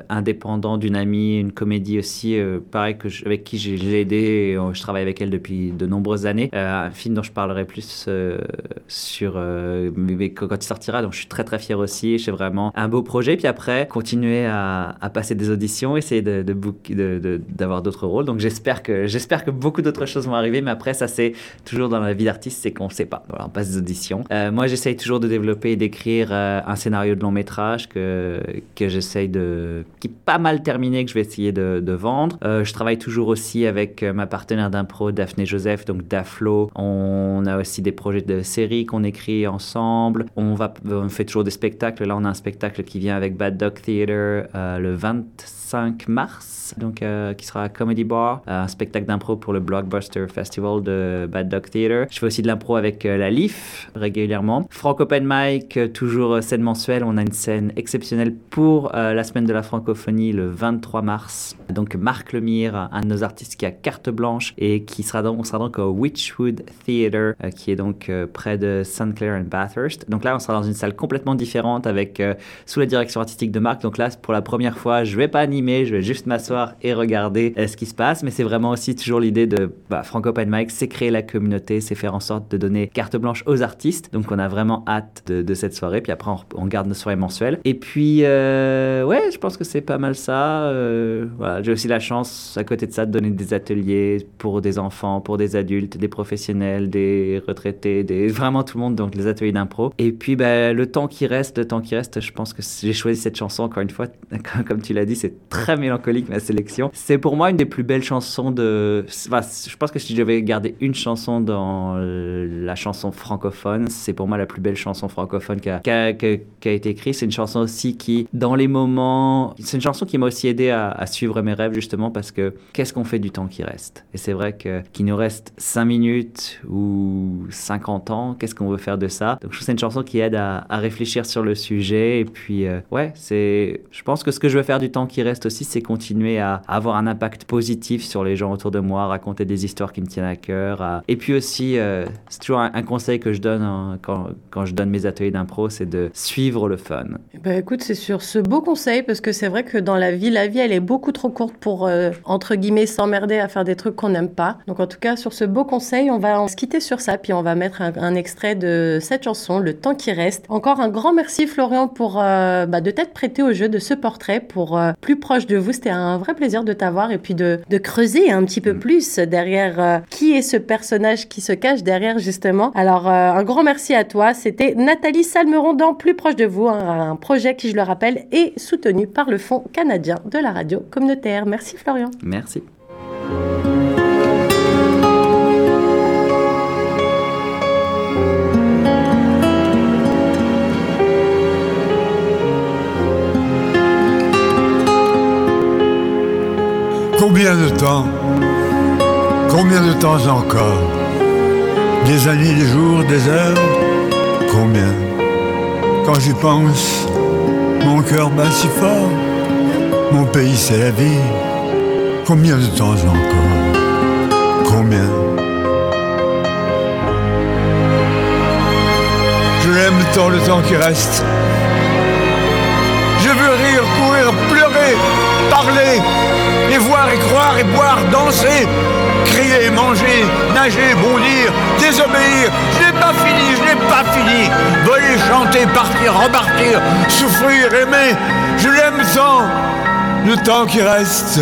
B: indépendant d'une amie, une comédie aussi, pareil que avec qui j'ai aidé, je travaille avec elle depuis de nombreuses années. un film dont je parlerai plus sur quand il sortira, donc je suis très très fier aussi. C'est vraiment un beau projet. Puis après, continuer à, passer des auditions, essayer d'avoir d'autres rôles. Donc j'espère que j'espère que beaucoup d'autres choses vont arriver, mais après ça c'est toujours dans la vie d'artiste, c'est qu'on ne sait pas. Voilà, on passe des auditions. Euh, moi, j'essaye toujours de développer et d'écrire euh, un scénario de long métrage que, que j'essaye de. qui est pas mal terminé, que je vais essayer de, vendre. Euh, je travaille toujours aussi avec ma partenaire d'impro, Daphné Joseph, donc Daflo. On a aussi des projets de séries qu'on écrit ensemble. On, va, on fait toujours des spectacles. Là, on a un spectacle qui vient avec Bad Dog Theater le 25 mars, donc qui sera à Comedy Bar, un spectacle d'impro pour le Blockbuster Festival de Bad Dog Theater. Je fais aussi de l'impro avec la LIF régulièrement. Frank Open Mic, toujours scène mensuelle. On a une scène exceptionnelle pour la semaine de la francophonie le 23 mars. Donc Marc Lemire, un de nos artistes qui a carte blanche et qui sera donc, on sera donc au Witchwood Theater, qui est donc près de St. Clair and Bathurst. Donc là, on sera dans une salle complètement différente avec sous la direction artistique de Marc. Donc là, pour la première fois, je vais pas animer, je vais juste m'asseoir et regarder ce qui se passe. Mais c'est vraiment aussi toujours l'idée de bah, Franco Open Mic, c'est créer la communauté, c'est faire en sorte de donner carte blanche aux artistes. Donc on a vraiment hâte de, cette soirée. Puis après, on, garde nos soirées mensuelles. Et puis, euh, ouais, je pense que c'est pas mal ça. Euh, voilà, j'ai aussi la chance, à côté de ça, de donner des ateliers pour des enfants, pour des adultes, des professionnels, des retraités, des vraiment tout le monde. Donc les ateliers d'impro. Et puis, bah, le temps qui reste, le temps qui reste, je pense que j'ai choisi cette chanson encore une fois. Comme tu l'as dit, c'est très mélancolique ma sélection. C'est pour moi une des plus belles chansons de. je pense que si je devais garder une chanson dans la chanson francophone, c'est pour moi la plus belle chanson francophone qui a, été écrite. C'est une chanson aussi qui, dans les moments. C'est une chanson qui m'a aussi aidé à, à, suivre mes rêves justement parce que qu'est-ce qu'on fait du temps qui reste? Et c'est vrai que qu'il nous reste 5 minutes ou 50 ans, qu'est-ce qu'on veut faire de ça? Donc je trouve que c'est une chanson qui aide à, à réfléchir sur le sujet et puis euh, ouais, c'est. Je pense que ce que je veux faire du temps qui reste aussi, c'est continuer à avoir un impact positif sur les gens autour de moi, raconter des histoires qui me tiennent à cœur. Et puis aussi, euh, c'est toujours un, conseil que je donne hein, quand, quand, je donne mes ateliers d'impro, c'est de suivre le fun.
A: Bah écoute, c'est sur ce beau conseil parce que c'est vrai que dans la vie, la vie, elle est beaucoup trop courte pour euh, entre guillemets s'emmerder à faire des trucs qu'on n'aime pas. Donc en tout cas, sur ce beau conseil, on va se quitter sur ça, puis on va mettre un, extrait de cette chanson, Le temps qui reste. Encore un grand merci Florian pour bah, de t'être prêté au jeu de ce portrait pour euh, plus proche de vous. C'était un vrai plaisir de t'avoir et puis de, de, creuser un petit peu mm. plus derrière euh, qui est ce personnage qui se cache derrière justement. Alors euh, un grand merci à toi. C'était Nathalie Salmeron dans Plus proche de vous, un, un projet qui, je le rappelle, est soutenu par le Fonds canadien de la radio communautaire. Merci Florian.
B: Merci.
H: Combien de temps Combien de temps encore Des années, des jours, des heures Combien Quand j'y pense, mon cœur bat si fort. Mon pays, c'est la vie. Combien de temps encore Combien Je l'aime tant le temps qui reste. Je veux rire, courir, pleurer, parler et voir et croire et boire, danser, crier, manger, nager, bondir, désobéir. Je n'ai pas fini, je n'ai pas fini. Voler, chanter, partir, repartir, souffrir, aimer. Je l'aime tant, le temps qui reste.